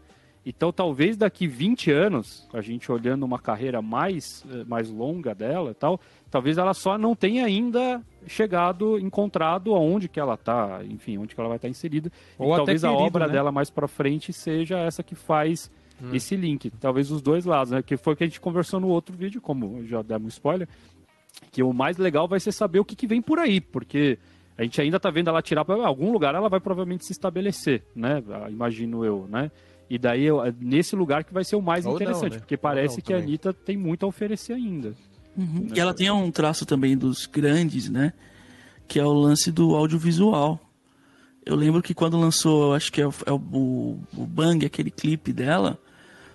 Então, talvez daqui 20 anos, a gente olhando uma carreira mais, eh, mais longa dela e tal, talvez ela só não tenha ainda chegado, encontrado aonde que ela está, enfim, onde que ela vai estar inserida. Ou e talvez a querido, obra né? dela mais para frente seja essa que faz esse link. Talvez os dois lados, né? Que foi o que a gente conversou no outro vídeo, como já demos spoiler, que o mais legal vai ser saber o que, que vem por aí, porque a gente ainda tá vendo ela tirar para algum lugar, ela vai provavelmente se estabelecer, né? Ah, Imagino eu, né? E daí eu- nesse lugar que vai ser o mais Ou não, interessante, né? porque parece não que a. Anitta tem muito a oferecer ainda. Uhum. E ela tem um traço também dos grandes, né? Que é o lance do audiovisual. Eu lembro que quando lançou, eu acho que é o, é o, o Bang, aquele clipe dela,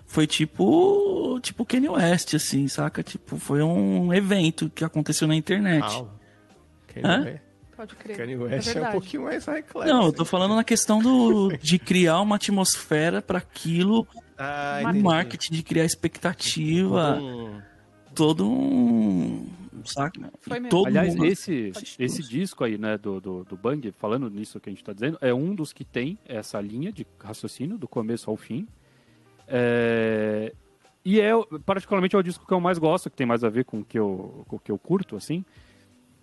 foi tipo tipo Kanye West, assim, saca? Tipo, foi um evento que aconteceu na internet. Não. Kanye Hã? West- Pode crer. Kanye é West é, um verdade. pouquinho mais high class. Não, eu assim. tô falando na questão do, de criar uma atmosfera para aquilo, Ah, entendi. marketing de criar expectativa, Hum, todo um. Saca? Foi mesmo. todo Aliás, mundo- esse, esse disco aí, né, do, do, do Bang, falando nisso que a gente tá dizendo, é um dos que tem essa linha de raciocínio, do começo ao fim. É, E é, particularmente, é o disco que eu mais gosto, que tem mais a ver com o que eu, com o que eu curto, assim.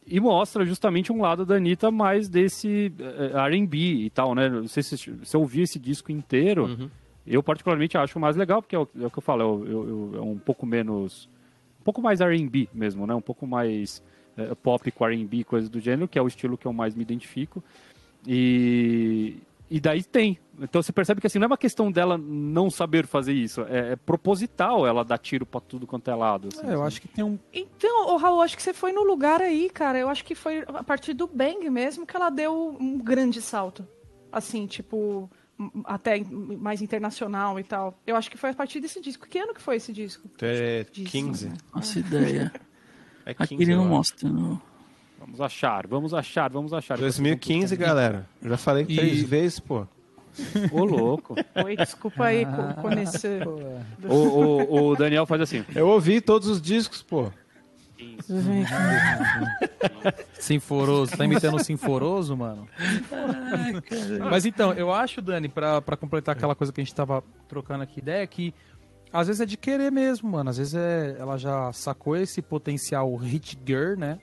E mostra justamente um lado da Anitta mais desse eh, R&B e tal, né? Não sei se você ouvir esse disco inteiro, Uhum. eu particularmente acho mais legal, porque é o, é o que eu falo, é, é um pouco menos... Um pouco mais R&B mesmo, né? Um pouco mais eh, pop com R&B, coisas do gênero, que é o estilo que eu mais me identifico. E, e daí tem. Então você percebe que assim, não é uma questão dela não saber fazer isso, é, é proposital ela dar tiro pra tudo quanto é lado. assim, É, eu sabe? acho que tem um. Então, ô Raul, acho que você foi no lugar aí, cara. Eu acho que foi a partir do Bang mesmo que ela deu um grande salto. Assim, tipo, até mais internacional e tal. Eu acho que foi a partir desse disco. Que ano que foi esse disco? É Disso, 15. né? Nossa ideia. É 15 Aqui ele não mostra. Não. Vamos achar, vamos achar, vamos achar. 2015, galera. Já falei E- três vezes, pô. Ô, louco. Oi, desculpa aí co- conhecer. o, o, o Daniel faz assim. Eu ouvi todos os discos, pô. Sinforoso. Tá imitando o Sinforoso, mano? Mas então, eu acho, Dani, pra, pra completar aquela coisa que a gente tava trocando aqui ideia, que às vezes é de querer mesmo, mano. Às vezes é, ela já sacou esse potencial hit girl, né?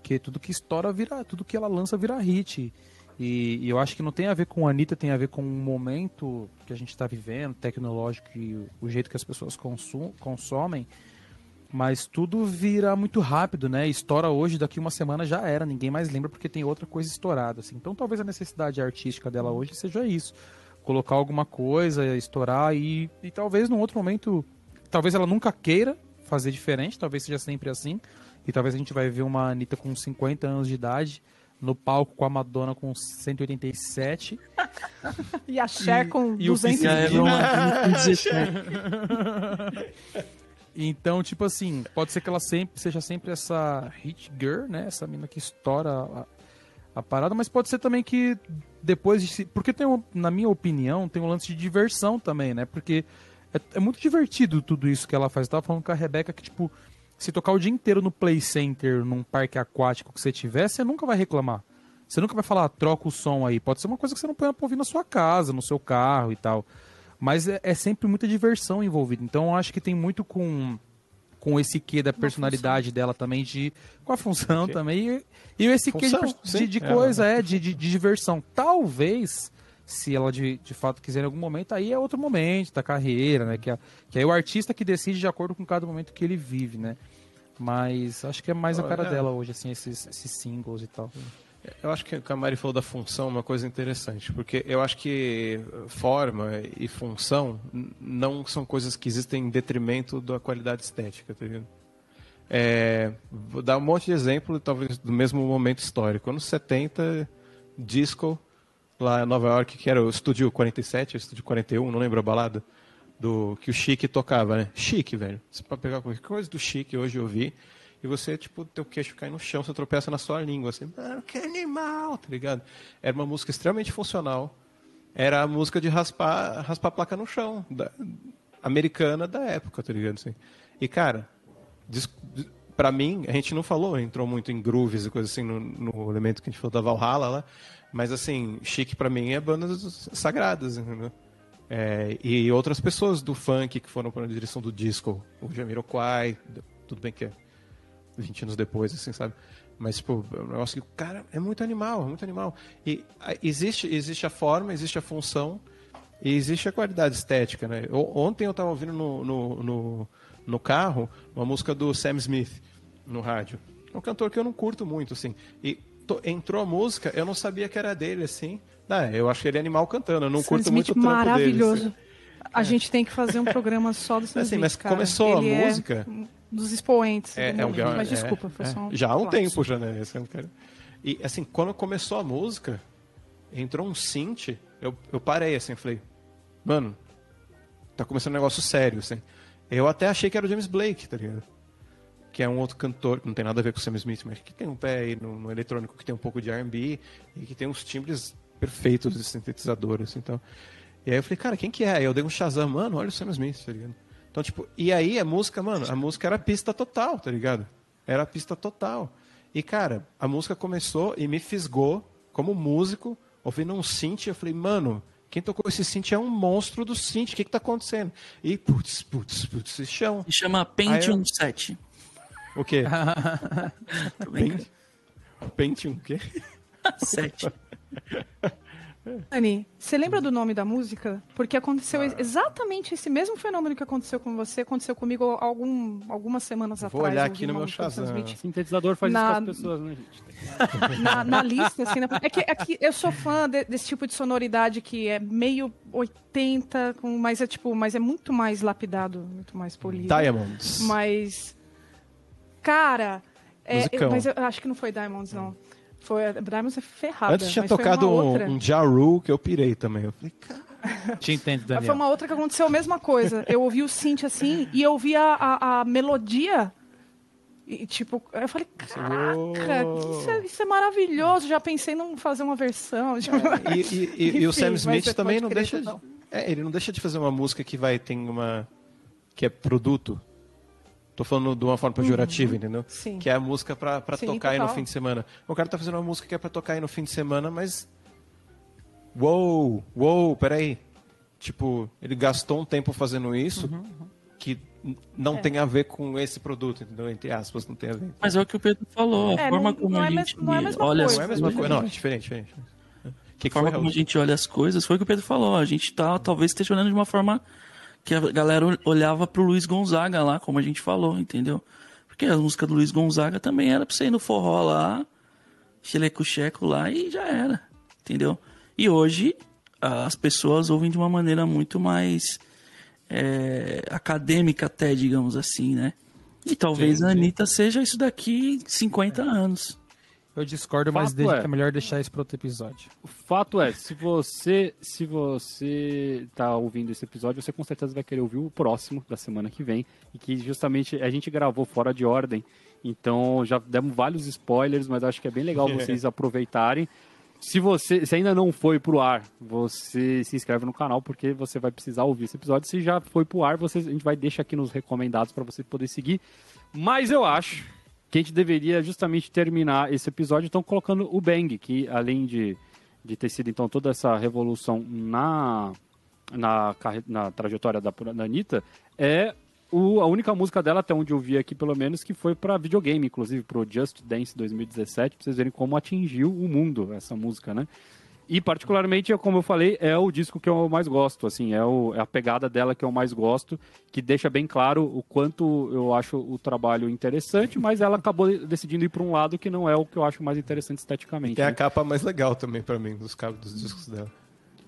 Porque tudo que estoura vira. Tudo que ela lança vira hit. E, e eu acho que não tem a ver com a Anitta, tem a ver com o momento que a gente tá vivendo, tecnológico e o, o jeito que as pessoas consum, consomem. Mas tudo vira muito rápido, né? Estoura hoje, daqui uma semana já era, ninguém mais lembra porque tem outra coisa estourada. Assim. Então talvez a necessidade artística dela hoje seja isso. Colocar alguma coisa, estourar e, e talvez num outro momento. Talvez ela nunca queira fazer diferente, talvez seja sempre assim. E talvez a gente vai ver uma Anitta com 50 anos de idade no palco com a Madonna com 187. E a Cher E- com e o 200 Já é uma com 17. Então, tipo assim, pode ser que ela sempre seja sempre essa hit girl, né? Essa mina que estoura a, a parada, mas pode ser também que depois de. Porque tem, um, na minha opinião, tem um lance de diversão também, né? Porque é, é muito divertido tudo isso que ela faz. Eu tava falando com a Rebeca que, tipo, se tocar o dia inteiro no Play Center, num parque aquático que você tiver, você nunca vai reclamar. Você nunca vai falar, "Ah, troca o som aí. Pode ser uma coisa que você não põe pra ouvir na sua casa, no seu carro e tal. Mas é, é sempre muita diversão envolvida. Então eu acho que tem muito com, com esse quê da personalidade dela também, de, com a função também. E, e esse quê de, Função, pers- sim. de, de É, coisa, é, de, de, de diversão. Talvez, se ela de, de fato quiser em algum momento, aí é outro momento da carreira, né? Que, é, que é o artista que decide de acordo com cada momento que ele vive, né? Mas acho que é mais a cara É. dela hoje, assim, esses, esses singles e tal. Eu acho que o que a Mari falou da função é uma coisa interessante, porque eu acho que forma e função não são coisas que existem em detrimento da qualidade estética, tá vendo? É, vou dar um monte de exemplo, talvez do mesmo momento histórico. Anos 70, disco, lá em Nova York, que era o Estúdio 47, o Estúdio 41, não lembro a balada, do que o Chic tocava, né? Chic, velho. Você pode pegar qualquer coisa do Chic hoje ouvir e você, tipo, teu queixo cai no chão, você tropeça na sua língua, assim, mano, que animal, tá ligado? Era uma música extremamente funcional. Era a música de raspar, raspar a placa no chão, da- americana da época, tá ligado? Assim. E, cara, dis- pra mim, a gente não falou, entrou muito em grooves e coisas assim no, no elemento que a gente falou da Valhalla lá, mas assim, Chique pra mim é bandas sagradas, entendeu? É, e outras pessoas do funk que foram para a direção do disco, o Jamiroquai, tudo bem que é 20 anos depois, assim, sabe? Mas, tipo, é um negócio que, cara, é muito animal, é muito animal. E a- existe, existe a forma, existe a função e existe a qualidade estética, né? O- Ontem eu tava ouvindo no, no, no, no carro uma música do Sam Smith no rádio. Um cantor que eu não curto muito, assim. E entrou a música, eu não sabia que era dele, assim. Ah, eu acho ele animal cantando, eu não Sam curto Smith muito o trampo maravilhoso. dele. A gente tem que fazer um programa só do Sam Assim, Smith, mas cara. começou a Ele é música- um dos expoentes. É, do é um momento. Mas é, desculpa, foi é. só um Já há um lapso. tempo já, né? É E assim, quando começou a música, entrou um synth, eu, eu parei assim, falei, mano, tá começando um negócio sério, assim. Eu até achei que era o James Blake, tá ligado? Que é um outro cantor, que não tem nada a ver com o Sam Smith, mas que tem um pé aí no, no eletrônico, que tem um pouco de R&B e que tem uns timbres perfeitos de sintetizador, assim, então... E aí eu falei, cara, quem que é? Aí eu dei um Shazam, mano, olha o Sam Smith, tá ligado? Então, tipo, e aí a música, mano, a música era pista total, tá ligado? Era pista total. E, cara, a música começou e me fisgou como músico, ouvindo um synth, eu falei, mano, Quem tocou esse synth é um monstro do synth. O que, que tá acontecendo? E putz, putz, putz, esse chão. Se chama Pentium eu- 7. O quê? Pentium, o quê? 7. Dani, você lembra do nome da música? Porque aconteceu exatamente esse mesmo fenômeno que aconteceu com você, aconteceu comigo algum, algumas semanas Vou atrás. olhar eu aqui no meu Shazam. Sintetizador faz Na- isso com as pessoas, né, gente? na, na lista, assim, na- é, que, é que eu sou fã de- desse tipo de sonoridade que é meio 80, com, mas é tipo, mas é muito mais lapidado, muito mais polido. Diamonds. Mas, cara, é, mas eu acho que não foi Diamonds, não. Foi, Diamonds é ferrada. Antes tinha mas foi tocado uma um, outra. um Ja Rule que eu pirei também. Eu falei, cara, Te entendo, Mas Foi Daniel. uma outra que aconteceu a mesma coisa. Eu ouvi o synth assim e eu ouvi a, a, a melodia. E tipo, eu falei, caraca, isso é, isso é maravilhoso. Já pensei em fazer uma versão. tipo, E, e- e- e o Sam Smith também não deixa de, é, ele não deixa de fazer uma música que vai tem uma que é produto. Tô falando de uma forma pejorativa, entendeu? Uhum. Sim. Que é a música pra, pra Sim, tocar aí no total. fim de semana. O cara tá fazendo uma música que é pra tocar aí no fim de semana, mas uou, uou, peraí. Tipo, ele gastou um tempo fazendo isso Uhum, que n- não É. tem a ver com esse produto, entendeu? Entre aspas, não tem a ver. Mas é o que o Pedro falou. A É, forma não- como não a é gente mes- não é a mesma olha as coisa. Não é a mesma coisa, não, é diferente, que, A que forma como a gente olha as coisas foi o que o Pedro falou. A gente tá, talvez esteja olhando de uma forma que a galera olhava pro Luiz Gonzaga lá, como a gente falou, entendeu? Porque a música do Luiz Gonzaga também era pra você ir no forró lá, cheleco-checo lá e já era, entendeu? E hoje as pessoas ouvem de uma maneira muito mais é, acadêmica até, digamos assim, né? E talvez a Anitta seja isso daqui em 50 anos. Eu discordo, mas Fato deixa é. que é melhor deixar isso para outro episódio. O fato é, se você se você tá ouvindo esse episódio, você com certeza vai querer ouvir o próximo da semana que vem, e que justamente a gente gravou fora de ordem. Então já demos vários spoilers, mas acho que é bem legal vocês aproveitarem. Se você se ainda não foi pro ar, você se inscreve no canal porque você vai precisar ouvir esse episódio. Se já foi pro ar, você, a gente vai deixar aqui nos recomendados para você poder seguir. Mas eu acho que a gente deveria justamente terminar esse episódio então colocando o Bang, que além de, de ter sido então toda essa revolução na, na, na trajetória da, da Anitta, é o, a única música dela, até onde eu vi aqui pelo menos, que foi para videogame, inclusive pro Just Dance 2017, pra vocês verem como atingiu o mundo essa música, né? E particularmente, como eu falei, é o disco que eu mais gosto, assim, é, o- é a pegada dela que eu mais gosto, que deixa bem claro o quanto eu acho o trabalho interessante, mas ela acabou decidindo ir para um lado que não é o que eu acho mais interessante esteticamente. A né? capa mais legal também pra mim dos dos discos dela.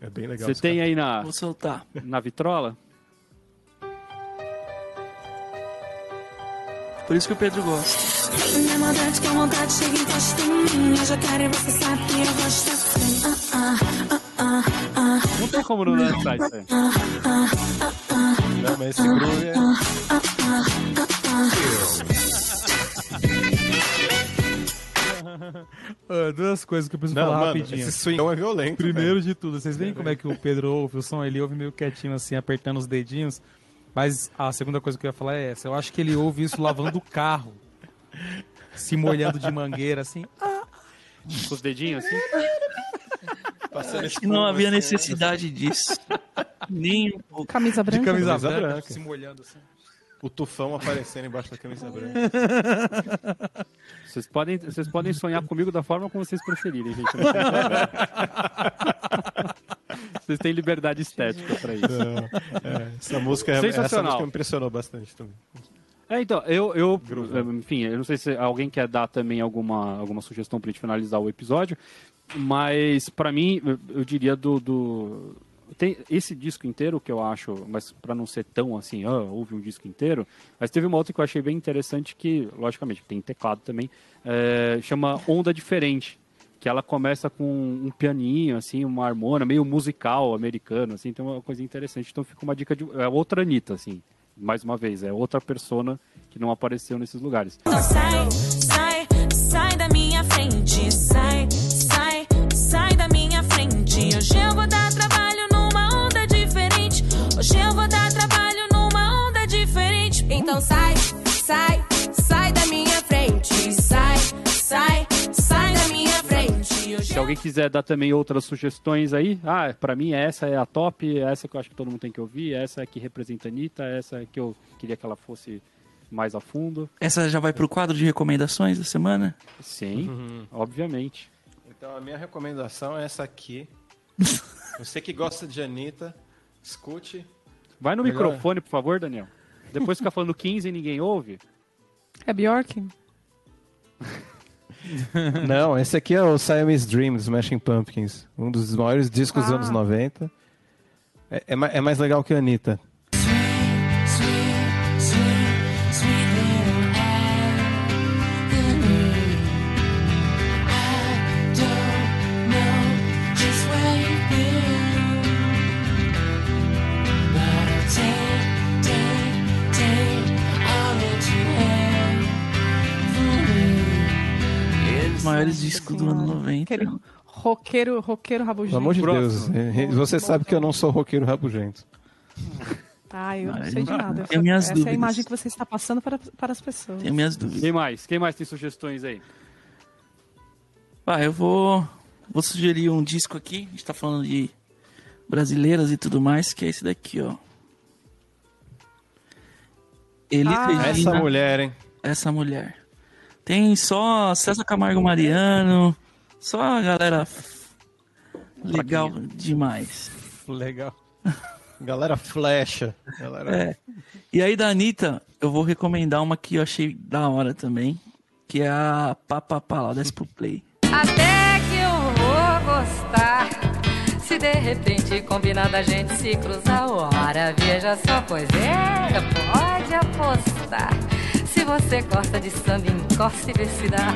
É bem legal. Você tem aí na, Vou soltar. na vitrola? Por isso que o Pedro gosta. Minha maldade que a vontade chega e encosta em mim. Eu já quero e você sabe que eu gosto assim. Ah, ah, ah. Não tem como não lançar isso aí. Não, mas esse groove é... Ah, duas coisas que eu preciso Não, falar mano, rapidinho. esse swingão é violento. Primeiro de tudo, vocês veem como é que o Pedro ouve o som? Ele ouve meio quietinho assim, apertando os dedinhos. Mas a segunda coisa que eu ia falar é essa. Eu acho que ele ouve isso lavando o carro. Se molhando de mangueira, assim. Com os dedinhos assim. Passando esse Que não havia assim, necessidade disso. Nem um pouco. Camisa De branca. camisa, Camisa branca, branca. se molhando assim. O tufão aparecendo embaixo da camisa branca. Vocês podem, vocês podem sonhar comigo da forma como vocês preferirem, gente. Vocês têm liberdade estética para isso. É, essa música, essa Sensacional. música me impressionou bastante também. É, então, eu, eu enfim, eu não sei se alguém quer dar também alguma, alguma sugestão pra gente finalizar o episódio, mas pra mim, eu, diria do, do- Tem esse disco inteiro que eu acho, mas pra não ser tão assim, ah, houve um disco inteiro, mas teve uma outra que eu achei bem interessante que, logicamente, tem teclado também, é, chama Onda Diferente. Que ela começa com um pianinho, assim, uma harmonia, meio musical americano, assim, tem uma coisa interessante. Então fica uma dica de. É outra Anitta, assim mais uma vez, é outra persona que não apareceu nesses lugares. Então sai, sai, sai da minha frente. Sai, sai, sai da minha frente. Hoje eu vou dar trabalho numa onda diferente. Hoje eu vou dar trabalho numa onda diferente. Então sai, sai, sai da minha frente. Sai, sai, Que alguém quiser dar também outras sugestões aí, ah, pra mim essa é a top, essa que eu acho que todo mundo tem que ouvir, essa é que representa a Anitta, essa é que eu queria que ela fosse mais a fundo. Essa já vai pro quadro de recomendações da semana? Sim, obviamente. Então a minha recomendação é essa aqui. Você que gosta de Anitta, escute. Vai no Melhor. microfone, por favor, Daniel. Depois fica falando 15 e ninguém ouve. É Bjork? Não, esse aqui é o Siamese Dream dos Smashing Pumpkins. Um dos maiores discos dos Ah. anos 90. É, é é mais legal que a Anitta. Maiores discos do ano 90. Aquele roqueiro, roqueiro rabugento. Pelo amor de. Deus. é, Você sabe que eu não sou roqueiro rabugento. Ah, eu não sei de nada. tenho minhas Essa é dúvidas. a imagem que você está passando para, para as pessoas. Tenho minhas dúvidas. Quem mais? Quem mais tem sugestões aí? Ah, eu vou, vou sugerir um disco aqui. A gente tá falando de brasileiras e tudo mais, que é esse daqui, ó. Elis Ah, Regina, Essa mulher, hein? essa mulher. Tem só César Camargo Mariano, só a galera legal demais. Legal. Galera flecha. Galera... É. E aí da Anitta, eu vou recomendar uma que eu achei da hora também, que é a Papapá, lá, desce pro play. Até que eu vou gostar. Se de repente combinar da gente se cruzar, ora, veja só, pois é, pode apostar. Se você gosta de samba, encosta e vê se dá.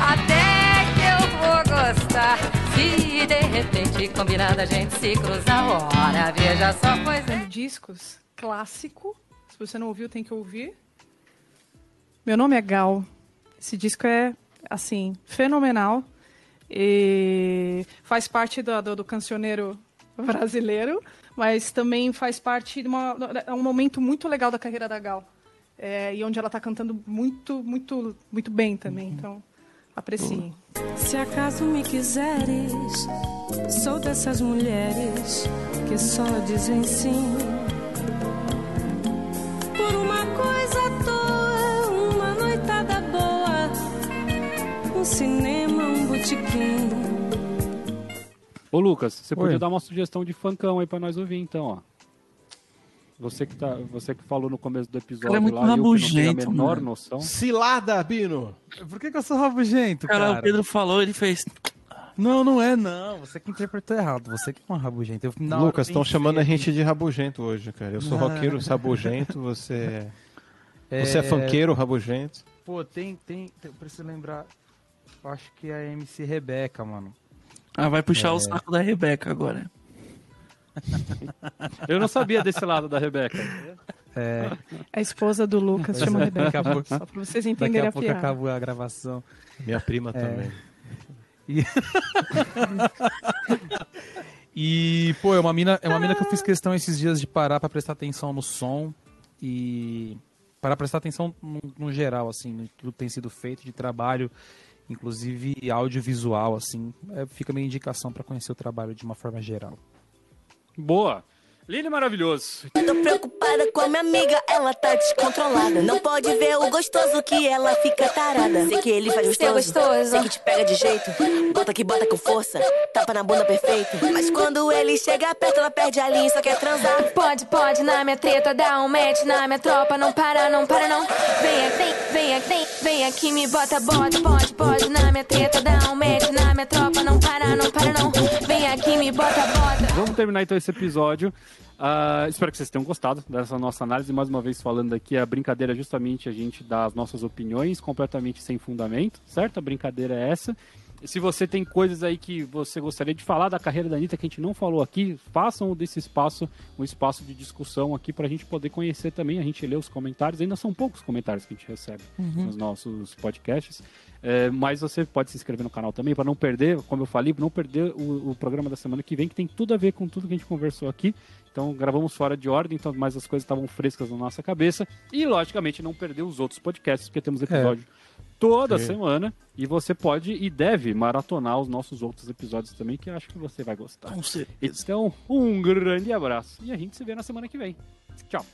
Até que eu vou gostar. Se de repente combinar da gente se cruzar, ora, veja só, pois é. Discos clássico. Se você não ouviu, tem que ouvir. Meu nome é Gal. Esse disco é, assim, fenomenal. E faz parte do, do, do cancioneiro brasileiro, mas também faz parte de uma, é um momento muito legal da carreira da Gal. É, e onde ela está cantando muito, muito, muito bem também. Então, apreciem. Se acaso me quiseres, sou dessas mulheres que só dizem sim. Por uma coisa à toa, uma noitada boa, um cinema, um botequim. Ô Lucas, você Oi. podia dar uma sugestão de funkão aí pra nós ouvir então, ó. Você que, tá, você que falou no começo do episódio Cara, é muito lá, eu que não tenho a rabugento, menor mano. noção. Cilada, Bino! Por que, que eu sou rabugento, Cara, cara? o Pedro falou, ele fez. Não, não é, não. Você que interpretou errado. Você que é um rabugento. Eu, Lucas, eu estão chamando a gente de rabugento hoje, cara. Eu sou Não. roqueiro rabugento, você É, Você é funkeiro rabugento. Pô, tem, tem, tem- eu preciso lembrar. Eu acho que é a MC Rebeca, mano. Ah, vai puxar É. o saco da Rebeca agora. Eu não sabia desse lado da Rebeca. É, A esposa do Lucas chama daqui Rebeca. pouco, Só pra vocês daqui entenderem a a, pouco piada. acabou a gravação. Minha prima também. E, pô, é uma mina, é uma mina que eu fiz questão esses dias de parar pra prestar atenção no som e para prestar atenção no, no geral, assim, no tudo que tem sido feito de trabalho, inclusive audiovisual, assim. É, fica a minha indicação pra conhecer o trabalho de uma forma geral. Boa. Lili maravilhoso. Tô preocupada com a minha amiga, ela tá descontrolada. Não pode ver o gostoso que ela fica tarada. Sei que ele faz Seu gostoso, gostoso. sei que te pega de jeito. Bota que bota com força, tapa na bunda perfeito. Mas quando ele chega perto, ela perde a linha e só quer transar. Pode, pode, na minha treta, dá um match na minha tropa, não para, não para, não. Vem aqui, vem aqui, vem aqui, me bota, bota, pode, pode, na minha treta, dá um match na minha tropa, não para, não para, não. Vem aqui, me bota, bota. Vamos terminar então esse episódio. Ah, espero que vocês tenham gostado dessa nossa análise. Mais uma vez falando aqui, a brincadeira é justamente a gente dar as nossas opiniões completamente sem fundamento, certo? A brincadeira é essa. Se você tem coisas aí que você gostaria de falar da carreira da Anitta que a gente não falou aqui, façam desse espaço um espaço de discussão aqui para a gente poder conhecer também. A gente lê os comentários, ainda são poucos comentários que a gente recebe nos nossos podcasts. É, mas você pode se inscrever no canal também para não perder, como eu falei, não perder o, o programa da semana que vem, que tem tudo a ver com tudo que a gente conversou aqui. Então gravamos fora de ordem, então mais as coisas estavam frescas na nossa cabeça. E logicamente não perder os outros podcasts, porque temos episódio toda Sim. semana. E você pode e deve maratonar os nossos outros episódios também, que eu acho que você vai gostar. Com certeza. Então, um grande abraço. E a gente se vê na semana que vem. Tchau.